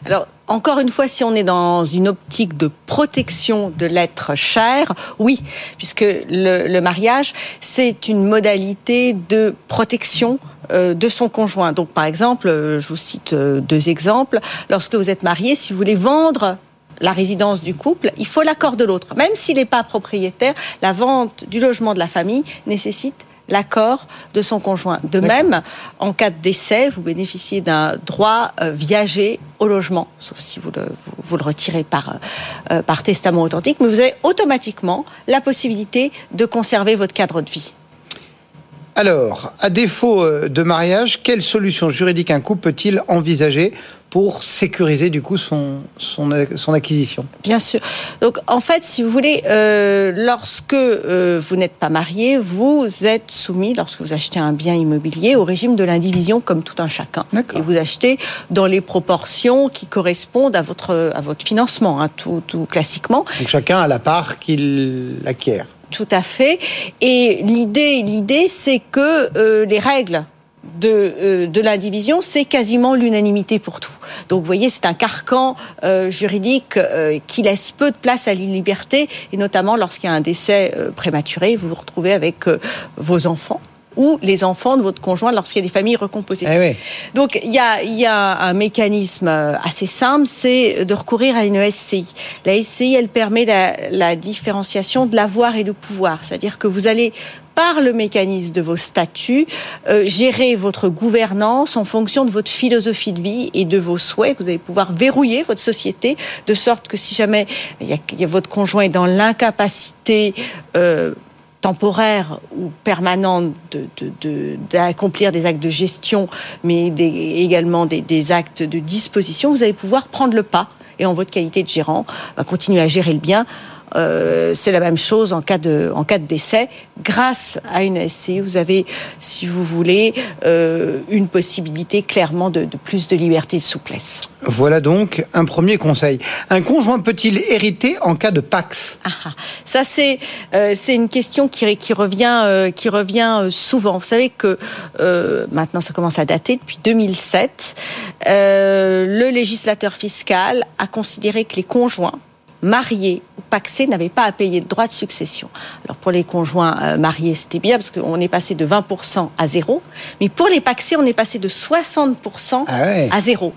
Alors, encore une fois, si on est dans une optique de protection de l'être cher, oui, puisque le, mariage, c'est une modalité de protection euh, de son conjoint. Donc, par exemple, euh, je vous cite euh, deux exemples. Lorsque vous êtes marié, si vous voulez vendre la résidence du couple, il faut l'accord de l'autre. Même s'il n'est pas propriétaire, la vente du logement de la famille nécessite l'accord de son conjoint. De même, en cas de décès, vous bénéficiez d'un droit euh, viager au logement, sauf si vous le, vous, vous le retirez par, euh, par testament authentique, mais vous avez automatiquement la possibilité de conserver votre cadre de vie. Alors, à défaut euh, de mariage, quelle solution juridique un couple peut-il envisager pour sécuriser du coup son, son, son acquisition Bien sûr. Donc, en fait, si vous voulez, euh, lorsque euh, vous n'êtes pas marié, vous êtes soumis, lorsque vous achetez un bien immobilier, au régime de l'indivision comme tout un chacun. D'accord. Et vous achetez dans les proportions qui correspondent à votre, à votre financement, hein, tout, tout classiquement. Donc chacun a la part qu'il acquiert. Tout à fait. Et l'idée, l'idée, c'est que euh, les règles de, euh, de l'indivision, c'est quasiment l'unanimité pour tout. Donc, vous voyez, c'est un carcan euh, juridique euh, qui laisse peu de place à la liberté, et notamment lorsqu'il y a un décès prématuré, vous vous retrouvez avec vos enfants ou les enfants de votre conjoint lorsqu'il y a des familles recomposées. Eh oui. Donc il y a, y a un mécanisme assez simple, c'est de recourir à une SCI. La SCI, elle permet la, la différenciation de l'avoir et du pouvoir, c'est-à-dire que vous allez par le mécanisme de vos statuts, euh, gérer votre gouvernance en fonction de votre philosophie de vie et de vos souhaits. Vous allez pouvoir verrouiller votre société de sorte que si jamais y a, votre conjoint est dans l'incapacité euh, temporaire ou permanente de- de- de- d'accomplir des actes de gestion, mais également des, actes de disposition, vous allez pouvoir prendre le pas et en votre qualité de gérant, va continuer à gérer le bien. Euh, c'est la même chose en cas de en cas de décès. Grâce à une SCI, vous avez, si vous voulez, euh, une possibilité clairement de, de plus de liberté et de souplesse. Voilà donc un premier conseil. Un conjoint peut-il hériter en cas de pax? Ah, ah. ça c'est euh, c'est une question qui, qui revient qui revient souvent. Vous savez que maintenant ça commence à dater depuis 2007. euh, le législateur fiscal a considéré que les conjoints mariés ou paxés n'avaient pas à payer de droits de succession. Alors pour les conjoints euh, mariés, c'était bien parce qu'on est passé de 20% à zéro, mais pour les paxés, on est passé de 60% Ah ouais. à zéro.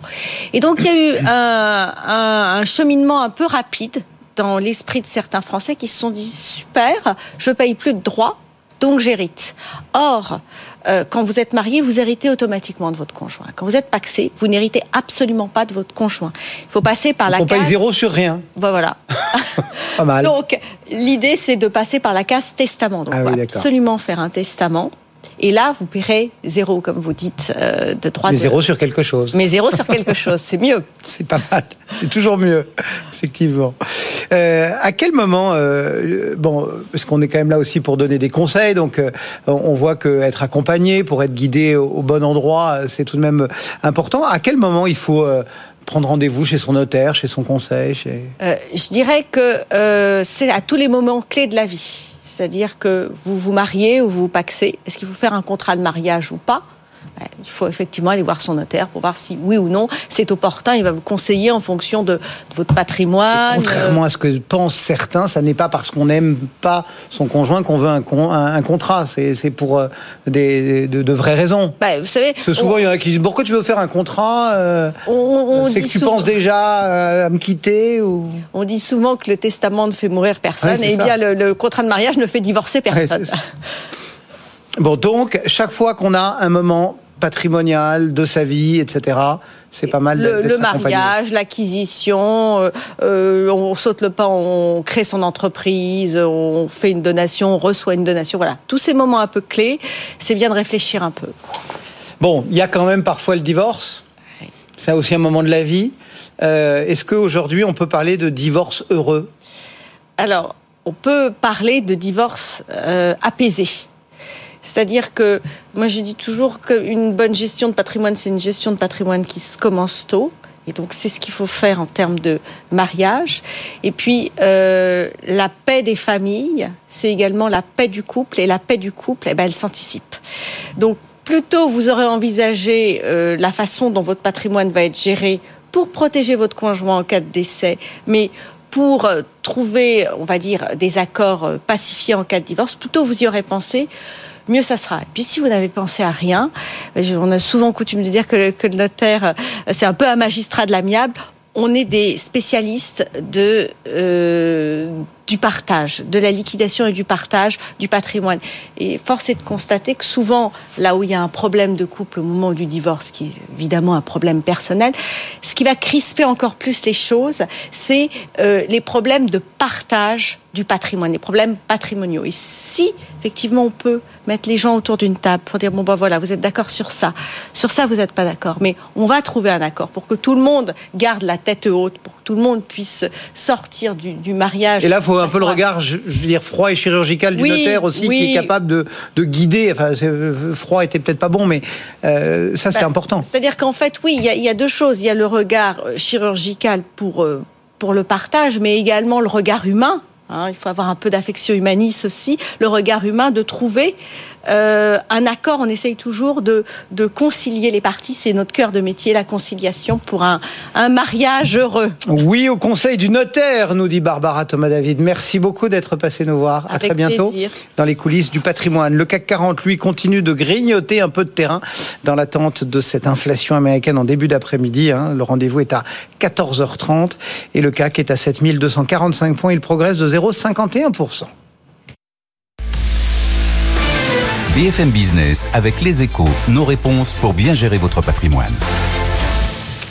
Et donc il y a eu un, un- un cheminement un peu rapide dans l'esprit de certains Français qui se sont dit super, je paye plus de droits, donc j'hérite. Or, euh, quand vous êtes marié, vous héritez automatiquement de votre conjoint. Quand vous êtes paxé, vous n'héritez absolument pas de votre conjoint. Il faut passer par la On paye case. zéro sur rien. Ben voilà. Pas mal. Donc, l'idée, c'est de passer par la case testament. Donc, Ah oui, absolument faire un testament. Et là, vous paierez zéro, comme vous dites, euh, de droit Mais de... zéro sur quelque chose. Mais zéro sur quelque chose, c'est mieux. C'est pas mal. C'est toujours mieux, effectivement. Euh, à quel moment, euh, bon, parce qu'on est quand même là aussi pour donner des conseils, donc euh, on voit que être accompagné pour être guidé au, au bon endroit, c'est tout de même important. À quel moment il faut prendre rendez-vous chez son notaire, chez son conseil, chez... Je dirais que c'est à tous les moments clés de la vie. C'est-à-dire que vous vous mariez ou vous vous paxez. Est-ce qu'il faut faire un contrat de mariage ou pas il faut effectivement aller voir son notaire pour voir si oui ou non c'est opportun. Il va vous conseiller en fonction de, votre patrimoine. contrairement à ce que pensent certains, ça n'est pas parce qu'on n'aime pas son conjoint qu'on veut un, un, contrat. C'est pour euh, des, de, vraies raisons. Ben, vous savez, souvent il y en a qui disent pourquoi tu veux faire un contrat euh, C'est que tu penses déjà à me quitter ou... On dit souvent que le testament ne fait mourir personne. et eh bien le, contrat de mariage ne fait divorcer personne. bon, donc, chaque fois qu'on a un moment patrimonial de sa vie, etc. C'est pas mal. Le, le mariage, l'acquisition, euh, euh, on saute le pas, on crée son entreprise, on fait une donation, on reçoit une donation. Voilà, tous ces moments un peu clés, c'est bien de réfléchir un peu. Bon, il y a quand même parfois le divorce. C'est aussi un moment de la vie. Euh, est-ce qu'aujourd'hui on peut parler de divorce heureux? Alors, on peut parler de divorce apaisé. C'est-à-dire que moi je dis toujours qu'une bonne gestion de patrimoine, c'est une gestion de patrimoine qui se commence tôt. Et donc c'est ce qu'il faut faire en termes de mariage. Et puis euh, la paix des familles, c'est également la paix du couple. Et la paix du couple, eh ben, elle s'anticipe. Donc plutôt vous aurez envisagé euh, la façon dont votre patrimoine va être géré pour protéger votre conjoint en cas de décès, mais pour euh, trouver, on va dire, des accords pacifiés en cas de divorce, plutôt vous y aurez pensé mieux ça sera. Et puis si vous n'avez pensé à rien, on a souvent coutume de dire que, le notaire, euh, c'est un peu un magistrat de l'amiable on est des spécialistes de euh, du partage, de la liquidation et du partage du patrimoine. Et force est de constater que souvent, là où il y a un problème de couple au moment du divorce, qui est évidemment un problème personnel, ce qui va crisper encore plus les choses, c'est euh, les problèmes de partage du patrimoine, les problèmes patrimoniaux. Et si effectivement on peut mettre les gens autour d'une table pour dire bon ben voilà, vous êtes d'accord sur ça, sur ça vous n'êtes pas d'accord, mais on va trouver un accord pour que tout le monde garde la tête haute, tout le monde puisse sortir du, du mariage. Et là, faut un peu le regard, je, veux dire, froid et chirurgical du notaire aussi, qui est capable de, de guider. Enfin, euh, froid était peut-être pas bon, mais euh, ça, c'est bah, important. C'est-à-dire qu'en fait, oui, il y, y, a deux choses. Il y a le regard euh, chirurgical pour, pour le partage, mais également le regard humain. Hein, il faut avoir un peu d'affection humaniste aussi, le regard humain de trouver euh, un accord, on essaye toujours de, de concilier les parties. C'est notre cœur de métier, la conciliation pour un, un mariage heureux. Oui, au conseil du notaire, nous dit Barbara Thomas David. Merci beaucoup d'être passé nous voir. à très bientôt dans les coulisses du patrimoine. Le CAC 40, lui, continue de grignoter un peu de terrain dans l'attente de cette inflation américaine en début d'après-midi. Hein. Le rendez-vous est à 14h30 et le CAC est à 7245 points. Il progresse de 0,51%. BFM Business avec les échos, nos réponses pour bien gérer votre patrimoine.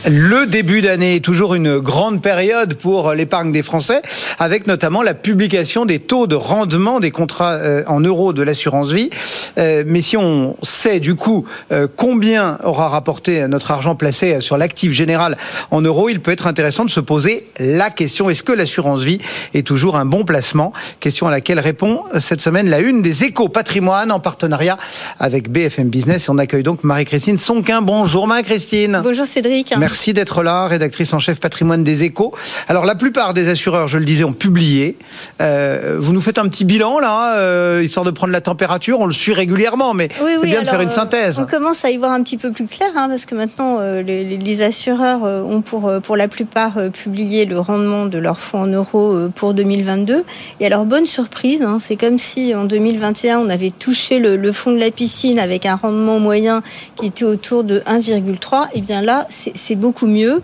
Le début d'année est toujours une grande période pour l'épargne des Français, avec notamment la publication des taux de rendement des contrats euh, en euros de l'assurance vie. Euh, mais si on sait du coup euh, combien aura rapporté notre argent placé sur l'actif général en euros, il peut être intéressant de se poser la question est-ce que l'assurance vie est toujours un bon placement? Question à laquelle répond cette semaine la une des échos patrimoine en partenariat avec BFM Business. Et on accueille donc Marie-Christine Sonquin. Bonjour Marie-Christine. Bonjour Cédric. Merci d'être là, rédactrice en chef patrimoine des échos. Alors la plupart des assureurs, je le disais, ont publié. Euh, vous nous faites un petit bilan là, euh, histoire de prendre la température. On le suit régulièrement, mais c'est bien de faire une synthèse. On commence à y voir un petit peu plus clair, hein, parce que maintenant euh, les, assureurs ont pour, pour la plupart publié le rendement de leurs fonds en euros pour 2022. Et alors bonne surprise, hein, c'est comme si en 2021 on avait touché le, le fond de la piscine avec un rendement moyen qui était autour de 1,3. Et bien là, c'est beaucoup mieux.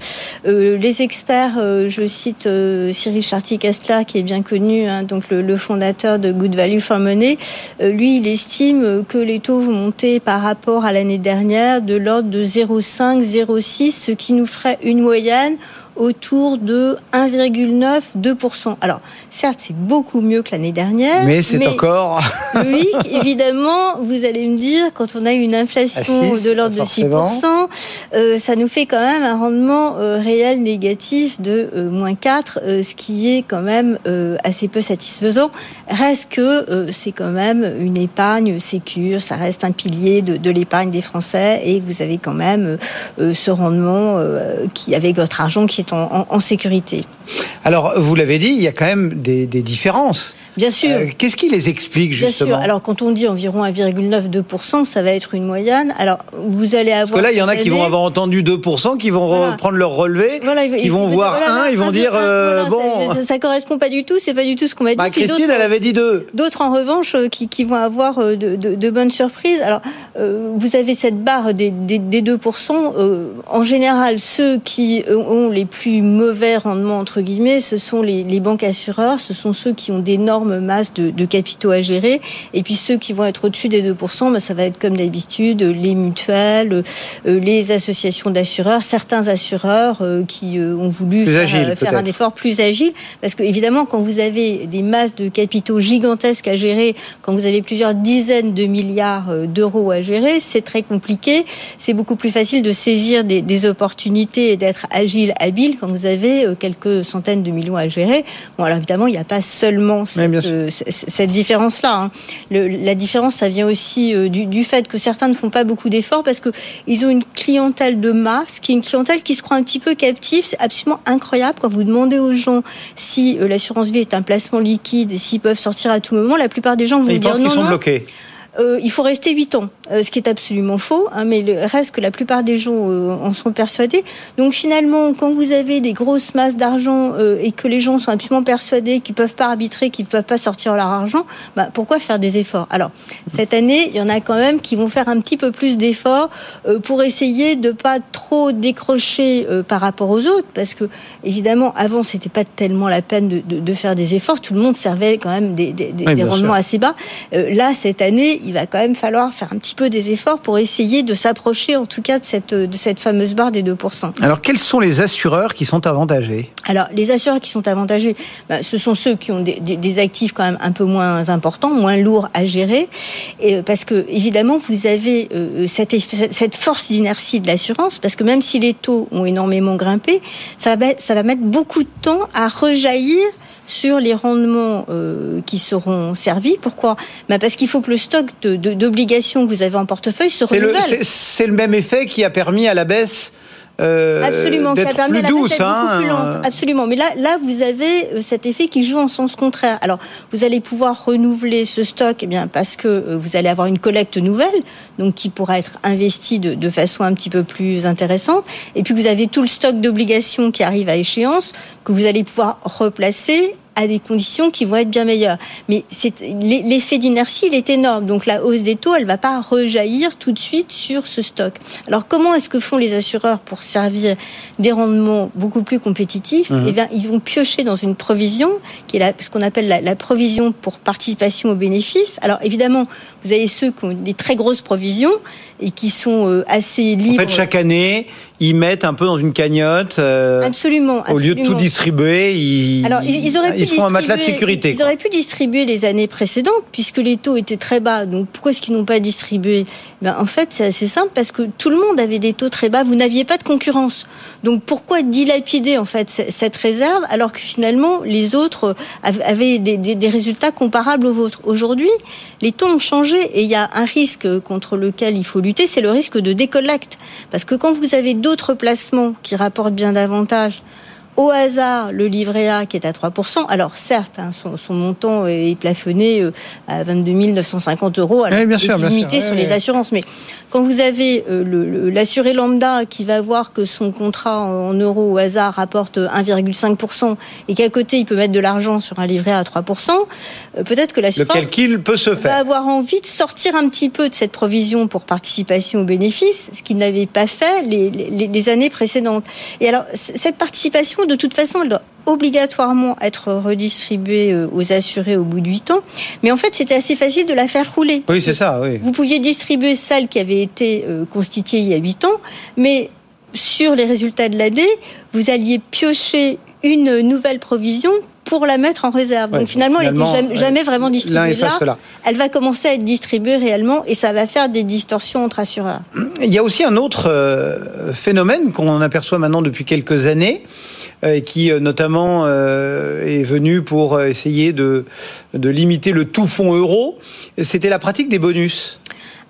Euh, les experts, euh, je cite euh, Cyril Chartier-Castler, qui est bien connu, hein, donc le, fondateur de Good Value for Money, lui, il estime que les taux vont monter par rapport à l'année dernière de l'ordre de 0,5, 0,6, ce qui nous ferait une moyenne autour de 1,9-2%. Alors, certes, c'est beaucoup mieux que l'année dernière. Mais c'est encore. oui, évidemment, vous allez me dire, quand on a une inflation de l'ordre de 6%, euh, ça nous fait quand même un rendement euh, réel négatif de euh, moins 4, ce qui est quand même assez peu satisfaisant. Reste que c'est quand même une épargne sécure, ça reste un pilier de, de l'épargne des Français et vous avez quand même ce rendement qui, avec votre argent qui qui est en, en, sécurité. Alors, vous l'avez dit, il y a quand même des, des différences. Bien sûr. Euh, qu'est-ce qui les explique justement Bien sûr. Alors quand on dit environ 1,9-2%, ça va être une moyenne. Alors vous allez avoir. Parce que là, il y en a qui vont avoir entendu 2%, qui vont voilà. prendre leur relevé, voilà, qui vont voir 1, ils vont dire euh, bon. Ça, ça, correspond pas du tout, c'est pas du tout ce qu'on m'a dit. Bah, Christine, elle avait dit 2. D'autres en revanche euh, qui, qui, vont avoir de, de, de, bonnes surprises. Alors euh, vous avez cette barre des, des, des 2%. Euh, en général, ceux qui ont les plus mauvais rendements entre guillemets, ce sont les, les banques assureurs, ce sont ceux qui ont d'énormes masse de, de, capitaux à gérer. Et puis ceux qui vont être au-dessus des 2%, bah, ça va être comme d'habitude les mutuelles, euh, les associations d'assureurs, certains assureurs euh, qui euh, ont voulu faire, agile, faire un effort plus agile. Parce que évidemment, quand vous avez des masses de capitaux gigantesques à gérer, quand vous avez plusieurs dizaines de milliards d'euros à gérer, c'est très compliqué. C'est beaucoup plus facile de saisir des, des opportunités et d'être agile, habile quand vous avez quelques centaines de millions à gérer. Bon, alors évidemment, il n'y a pas seulement cette, euh, cette différence-là. Hein. la différence, ça vient aussi euh, du, du, fait que certains ne font pas beaucoup d'efforts parce que ils ont une clientèle de masse, qui est une clientèle qui se croit un petit peu captive. C'est absolument incroyable quand vous demandez aux gens si euh, l'assurance vie est un placement liquide et s'ils peuvent sortir à tout moment. La plupart des gens vont ils dire non, qu'ils sont non. bloqués. Euh, il faut rester 8 ans, euh, ce qui est absolument faux, hein, mais le reste que la plupart des gens euh, en sont persuadés. Donc finalement, quand vous avez des grosses masses d'argent euh, et que les gens sont absolument persuadés qu'ils peuvent pas arbitrer, qu'ils peuvent pas sortir leur argent, bah, pourquoi faire des efforts? Alors cette année, il y en a quand même qui vont faire un petit peu plus d'efforts euh, pour essayer de pas trop décrocher euh, par rapport aux autres, parce que évidemment avant c'était pas tellement la peine de, de, de, faire des efforts, tout le monde servait quand même des, des, oui, des rendements sûr. assez bas. là cette année il va quand même falloir faire un petit peu des efforts pour essayer de s'approcher en tout cas de cette, de cette fameuse barre des 2%. Alors quels sont les assureurs qui sont avantagés? Alors les assureurs qui sont avantagés, ben, ce sont ceux qui ont des, des, des, actifs quand même un peu moins importants, moins lourds à gérer, et, parce que évidemment vous avez euh, cette, cette force d'inertie de l'assurance, parce que même si les taux ont énormément grimpé, ça va, ça va mettre beaucoup de temps à rejaillir sur les rendements euh, qui seront servis. Pourquoi? Ben Parce qu'il faut que le stock d'obligations que vous avez en portefeuille se renouvelle. C'est le même effet qui a permis à la baisse euh, Absolument, qui a permis plus douce, hein, beaucoup plus lente. Absolument. Mais là, là, vous avez euh, cet effet qui joue en sens contraire. Alors, vous allez pouvoir renouveler ce stock, eh bien, parce que euh, vous allez avoir une collecte nouvelle, donc qui pourra être investie de, de façon un petit peu plus intéressante. Et puis, vous avez tout le stock d'obligations qui arrive à échéance, que vous allez pouvoir replacer à des conditions qui vont être bien meilleures. Mais l'effet d'inertie, il est énorme. Donc la hausse des taux, elle ne va pas rejaillir tout de suite sur ce stock. Alors comment est-ce que font les assureurs pour servir des rendements beaucoup plus compétitifs? Mmh. Eh bien, ils vont piocher dans une provision, qui est la, ce qu'on appelle la, la, provision pour participation aux bénéfices. Alors évidemment, vous avez ceux qui ont des très grosses provisions et qui sont euh, assez libres. En fait, chaque année, ils mettent un peu dans une cagnotte. Euh, absolument, absolument, Au lieu de tout distribuer, ils, Alors, ils, ils auraient pu ils font un matelas de sécurité. Ils quoi. auraient pu distribuer les années précédentes, puisque les taux étaient très bas. Donc pourquoi est-ce qu'ils n'ont pas distribué? Ben, En fait, c'est assez simple, parce que tout le monde avait des taux très bas. Vous n'aviez pas de concurrence. Donc pourquoi dilapider en fait cette réserve, alors que finalement les autres avaient des, des, des résultats comparables aux vôtres? Aujourd'hui, les taux ont changé et il y a un risque contre lequel il faut lutter, c'est le risque de décollecte. Parce que quand vous avez d'autres placements qui rapportent bien davantage, au hasard le livret A qui est à 3%. Alors certes, hein, son, son, montant est plafonné euh, à 22 950 euros, alors oui, bien sûr, limité sûr. sur oui, les oui. assurances. Mais quand vous avez euh, l'assuré lambda qui va voir que son contrat en euros au hasard rapporte 1,5% et qu'à côté il peut mettre de l'argent sur un livret A à 3%, euh, peut-être que l'assureur peut se va faire. avoir envie de sortir un petit peu de cette provision pour participation aux bénéfices, ce qu'il n'avait pas fait les, les, les, années précédentes. Et alors, cette participation, de toute façon, elle doit obligatoirement être redistribuée euh, aux assurés au bout de 8 ans. Mais en fait, c'était assez facile de la faire rouler. Oui, c'est ça, oui. Vous pouviez distribuer celle qui avait été euh, constituée il y a 8 ans, mais sur les résultats de l'année, vous alliez piocher une nouvelle provision pour la mettre en réserve. Ouais, donc finalement, elle n'était jamais, jamais, vraiment distribuée là. Là. Elle va commencer à être distribuée réellement et ça va faire des distorsions entre assureurs. Il y a aussi un autre euh, phénomène qu'on aperçoit maintenant depuis quelques années, qui euh, notamment est venu pour essayer de, de limiter le tout fonds euro. C'était la pratique des bonus.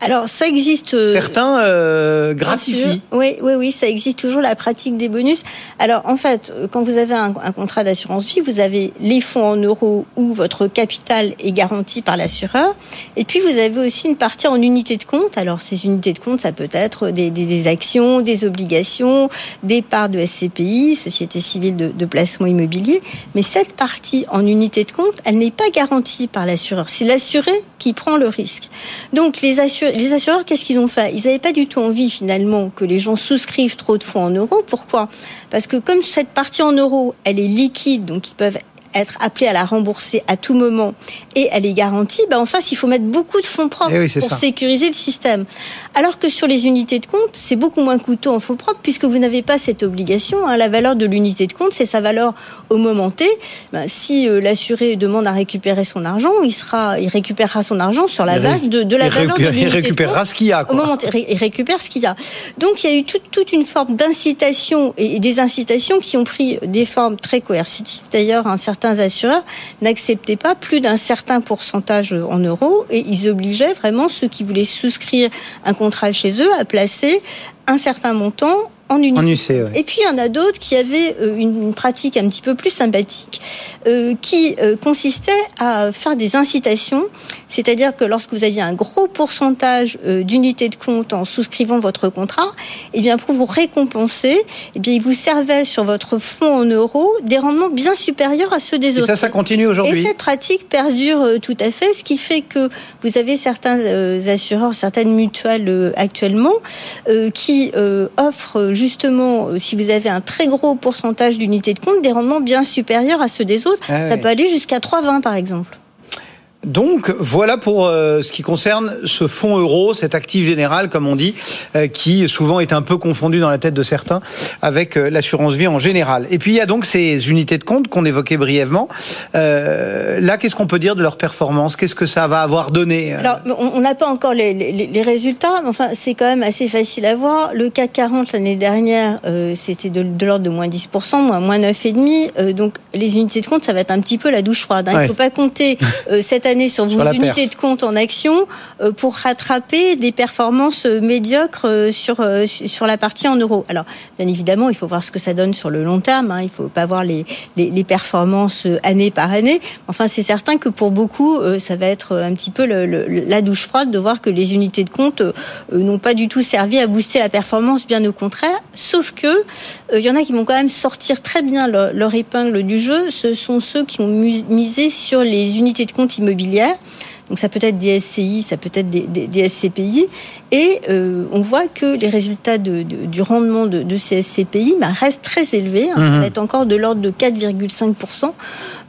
Alors ça existe. euh, Certains euh, gratifient. Oui, oui, oui, ça existe toujours la pratique des bonus. Alors en fait, euh, quand vous avez un, un contrat d'assurance vie, vous avez les fonds en euros où votre capital est garanti par l'assureur, et puis vous avez aussi une partie en unités de compte. Alors ces unités de compte, ça peut être des, des- des actions, des obligations, des parts de SCPI, Société civile de, de placement immobilier. Mais cette partie en unité de compte, elle n'est pas garantie par l'assureur. C'est l'assuré qui prend le risque. Donc les, les assureurs, qu'est-ce qu'ils ont fait? Ils n'avaient pas du tout envie finalement que les gens souscrivent trop de fonds en euros. Pourquoi? Parce que comme cette partie en euros, elle est liquide, donc ils peuvent être appelés à la rembourser à tout moment et elle est garantie, ben en face, il faut mettre beaucoup de fonds propres Eh oui, pour ça. sécuriser le système. Alors que sur les unités de compte, c'est beaucoup moins coûteux en fonds propres puisque vous n'avez pas cette obligation. hein. La valeur de l'unité de compte, c'est sa valeur au moment T. Ben, si euh, l'assuré demande à récupérer son argent, il sera, il récupérera son argent sur la Il base de, de la il valeur de il l'unité de récupérera compte ce qu'il y a, quoi. Au moment T, il récupère ce qu'il y a. Donc il y a eu toute, toute une forme d'incitation et, des incitations qui ont pris des formes très coercitives. D'ailleurs, un certains assureurs n'acceptaient pas plus d'un certain pourcentage en euros et ils obligeaient vraiment ceux qui voulaient souscrire un contrat chez eux à placer un certain montant en unité. En UC, ouais. Et puis il y en a d'autres qui avaient euh, une pratique un petit peu plus sympathique, euh, qui euh, consistait à faire des incitations, c'est-à-dire que lorsque vous aviez un gros pourcentage d'unités de compte en souscrivant votre contrat, eh bien pour vous récompenser, eh bien il vous servait sur votre fonds en euros des rendements bien supérieurs à ceux des Et autres. ça, ça continue Et aujourd'hui. cette pratique perdure tout à fait, ce qui fait que vous avez certains assureurs, certaines mutuelles actuellement, euh, qui euh, offrent justement, euh, si vous avez un très gros pourcentage d'unités de compte, des rendements bien supérieurs à ceux des autres. Ah Ça peut aller jusqu'à 3,20 par exemple. Donc voilà pour euh, ce qui concerne ce fonds euro, cet actif général comme on dit, euh, qui souvent est un peu confondu dans la tête de certains avec euh, l'assurance vie en général. Et puis il y a donc ces unités de compte qu'on évoquait brièvement. Là, qu'est-ce qu'on peut dire de leur performance? Qu'est-ce que ça va avoir donné Alors, on n'a pas encore les, les- les résultats, mais enfin, c'est quand même assez facile à voir. Le CAC 40 l'année dernière, c'était de, de l'ordre de moins 10%, moins, moins 9,5%. Euh, donc, les unités de compte, ça va être un petit peu la douche froide. hein. Il Ouais. ne faut pas compter cette année sur vos Sur unités perf. de compte en action euh, pour rattraper des performances euh, médiocres euh, sur, sur la partie en euros. Alors, bien évidemment, il faut voir ce que ça donne sur le long terme. hein. Il ne faut pas voir les, les, les performances année par année. Enfin, c'est certain que pour beaucoup, ça va être un petit peu le- le- la douche froide de voir que les unités de compte n'ont pas du tout servi à booster la performance, bien au contraire. Sauf que euh, il y en a qui vont quand même sortir très bien leur, leur épingle du jeu. Ce sont ceux qui ont misé sur les unités de compte immobilières. Donc ça peut être des SCI, ça peut être des, des- des SCPI. Et euh, on voit que les résultats de- de- du rendement de, de ces SCPI bah, restent très élevés. hein. Ça Mhm. va être encore de l'ordre de 4,5%.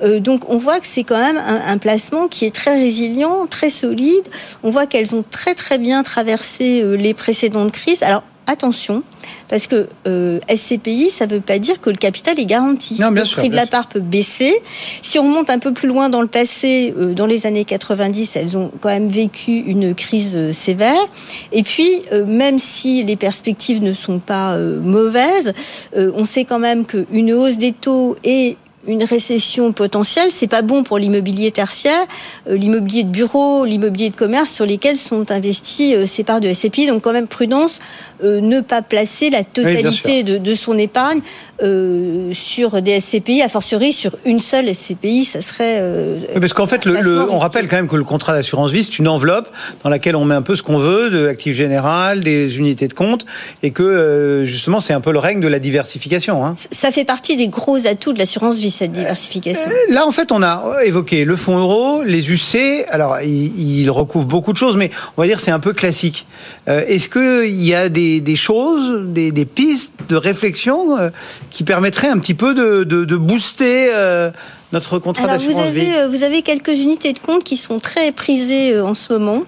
Euh, donc on voit que c'est quand même un, un placement qui est très résilient, très solide. On voit qu'elles ont très très bien traversé euh, les précédentes crises. Alors attention, parce que euh, SCPI, ça ne veut pas dire que le capital est garanti. Non, bien le sûr, prix de la part peut baisser. Si on remonte un peu plus loin dans le passé, euh, dans les années 90, elles ont quand même vécu une crise euh, sévère. Et puis, même si les perspectives ne sont pas mauvaises, on sait quand même qu'une hausse des taux et une récession potentielle, c'est pas bon pour l'immobilier tertiaire, euh, l'immobilier de bureau, l'immobilier de commerce sur lesquels sont investis euh, ces parts de SCPI. Donc quand même prudence, euh, ne pas placer la totalité de, de son épargne euh, sur des SCPI, a fortiori sur une seule SCPI, ça serait. euh, Oui, Parce qu'en fait, le, placement le- on rappelle quand même que le contrat d'assurance vie, c'est une enveloppe dans laquelle on met un peu ce qu'on veut, de l'actif général, des unités de compte, et que justement, c'est un peu le règne de la diversification. hein. Ça fait partie des gros atouts de l'assurance vie, cette diversification. Là, en fait, on a évoqué le fonds euro, les UC. Alors, il, recouvre beaucoup de choses, mais on va dire c'est un peu classique. Euh, Est-ce qu'il y a des, des choses, des, des pistes de réflexion euh, qui permettraient un petit peu de, de, de booster euh, notre contrat d'assurance vie? vous avez quelques unités de compte qui sont très prisées en ce moment.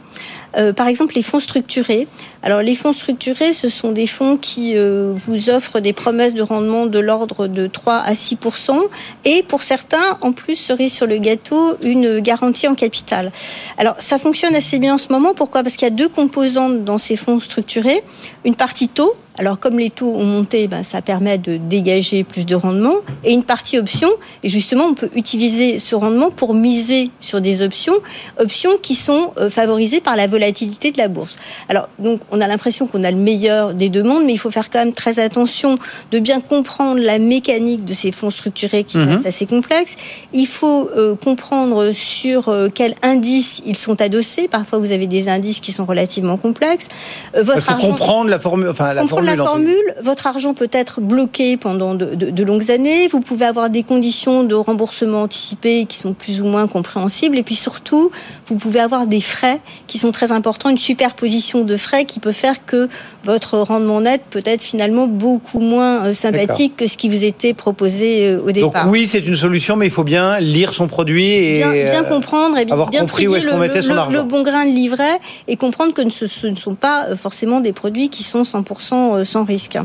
Euh, par exemple, les fonds structurés. Alors, les fonds structurés, ce sont des fonds qui euh, vous offrent des promesses de rendement de l'ordre de 3 à 6% et pour certains, en plus, cerise sur le gâteau, une garantie en capital. Alors, ça fonctionne assez bien en ce moment. Pourquoi? Parce qu'il y a deux composantes dans ces fonds structurés. Une partie taux. Alors, comme les taux ont monté, ben, ça permet de dégager plus de rendement. Et une partie option. Et justement, on peut utiliser ce rendement pour miser sur des options, options qui sont euh, favorisées par la volatilité volatilité de la bourse. Alors, donc, on a l'impression qu'on a le meilleur des deux mondes, mais il faut faire quand même très attention de bien comprendre la mécanique de ces fonds structurés qui Mhm. restent assez complexes. Il faut euh, comprendre sur euh, quel indice ils sont adossés. Parfois, vous avez des indices qui sont relativement complexes. Euh, Il votre faut argent- comprendre la formule. Enfin, la comprendre formule. la en tout cas. formule, votre argent peut être bloqué pendant de, de- de longues années. Vous pouvez avoir des conditions de remboursement anticipé qui sont plus ou moins compréhensibles. Et puis surtout, vous pouvez avoir des frais qui sont très importants, une superposition de frais qui peut faire que votre rendement net peut être finalement beaucoup moins euh, sympathique que ce qui vous était proposé euh, au Donc départ. oui, c'est une solution, mais il faut bien lire son produit et bien, bien euh, comprendre et bien, avoir bien compris où est-ce qu'on mettait le- son le- argent. le bon grain de livret et comprendre que ce, ce ne sont pas forcément des produits qui sont 100% sans risque.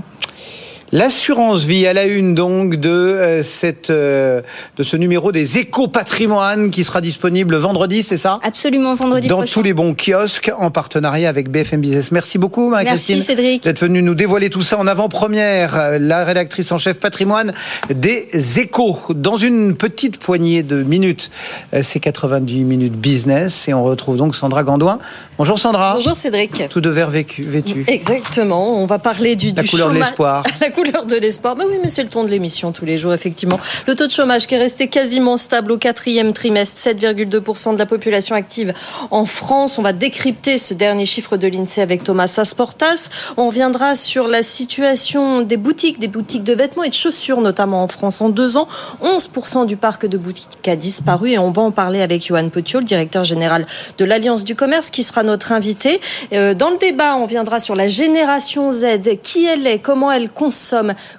L'assurance vie à la une donc de euh, cette euh, de ce numéro des éco patrimoine qui sera disponible vendredi, c'est ça? Absolument vendredi Dans prochain. tous les bons kiosques en partenariat avec BFM Business. Merci beaucoup Marie-Christine. Merci Cédric. d'être venue nous dévoiler tout ça en avant-première, la rédactrice en chef patrimoine des échos. Dans une petite poignée de minutes, euh, c'est 98 minutes business et on retrouve donc Sandra Gandouin. Bonjour Sandra. Bonjour Cédric. Tout de vert vécu, vêtu. Exactement, on va parler du, La du couleur de l'espoir. Couleur de l'espoir. Bah oui, mais c'est le ton de l'émission tous les jours, effectivement. Le taux de chômage qui est resté quasiment stable au quatrième trimestre, 7,2% de la population active en France. On va décrypter ce dernier chiffre de l'INSEE avec Thomas Sasportas. On reviendra sur la situation des boutiques, des boutiques de vêtements et de chaussures, notamment en France. En deux ans, 11% du parc de boutiques a disparu et on va en parler avec Johan Petiot, le directeur général de l'Alliance du commerce, qui sera notre invité. Euh, Dans le débat, on viendra sur la génération Z, qui elle est, comment elle consomme,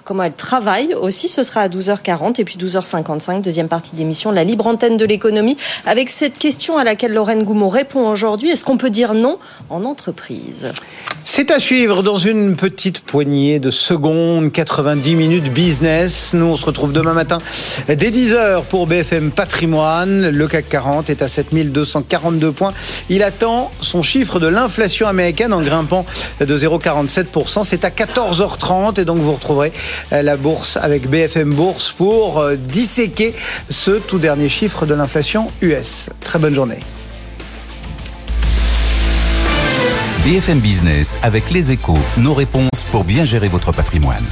comment elle travaille aussi. Ce sera à 12h40 et puis 12h55, deuxième partie d'émission, la libre antenne de l'économie, avec cette question à laquelle Lorraine Goumont répond aujourd'hui. Est-ce qu'on peut dire non en entreprise? C'est à suivre dans une petite poignée de secondes, 90 minutes business. Nous, on se retrouve demain matin dès 10h pour BFM Patrimoine. Le CAC 40 est à 7242 points. Il attend son chiffre de l'inflation américaine en grimpant de 0,47%. C'est à 14h30 et donc vous retrouverez euh, la bourse avec BFM Bourse pour euh, disséquer ce tout dernier chiffre de l'inflation US. Très bonne journée. BFM Business avec les échos, nos réponses pour bien gérer votre patrimoine.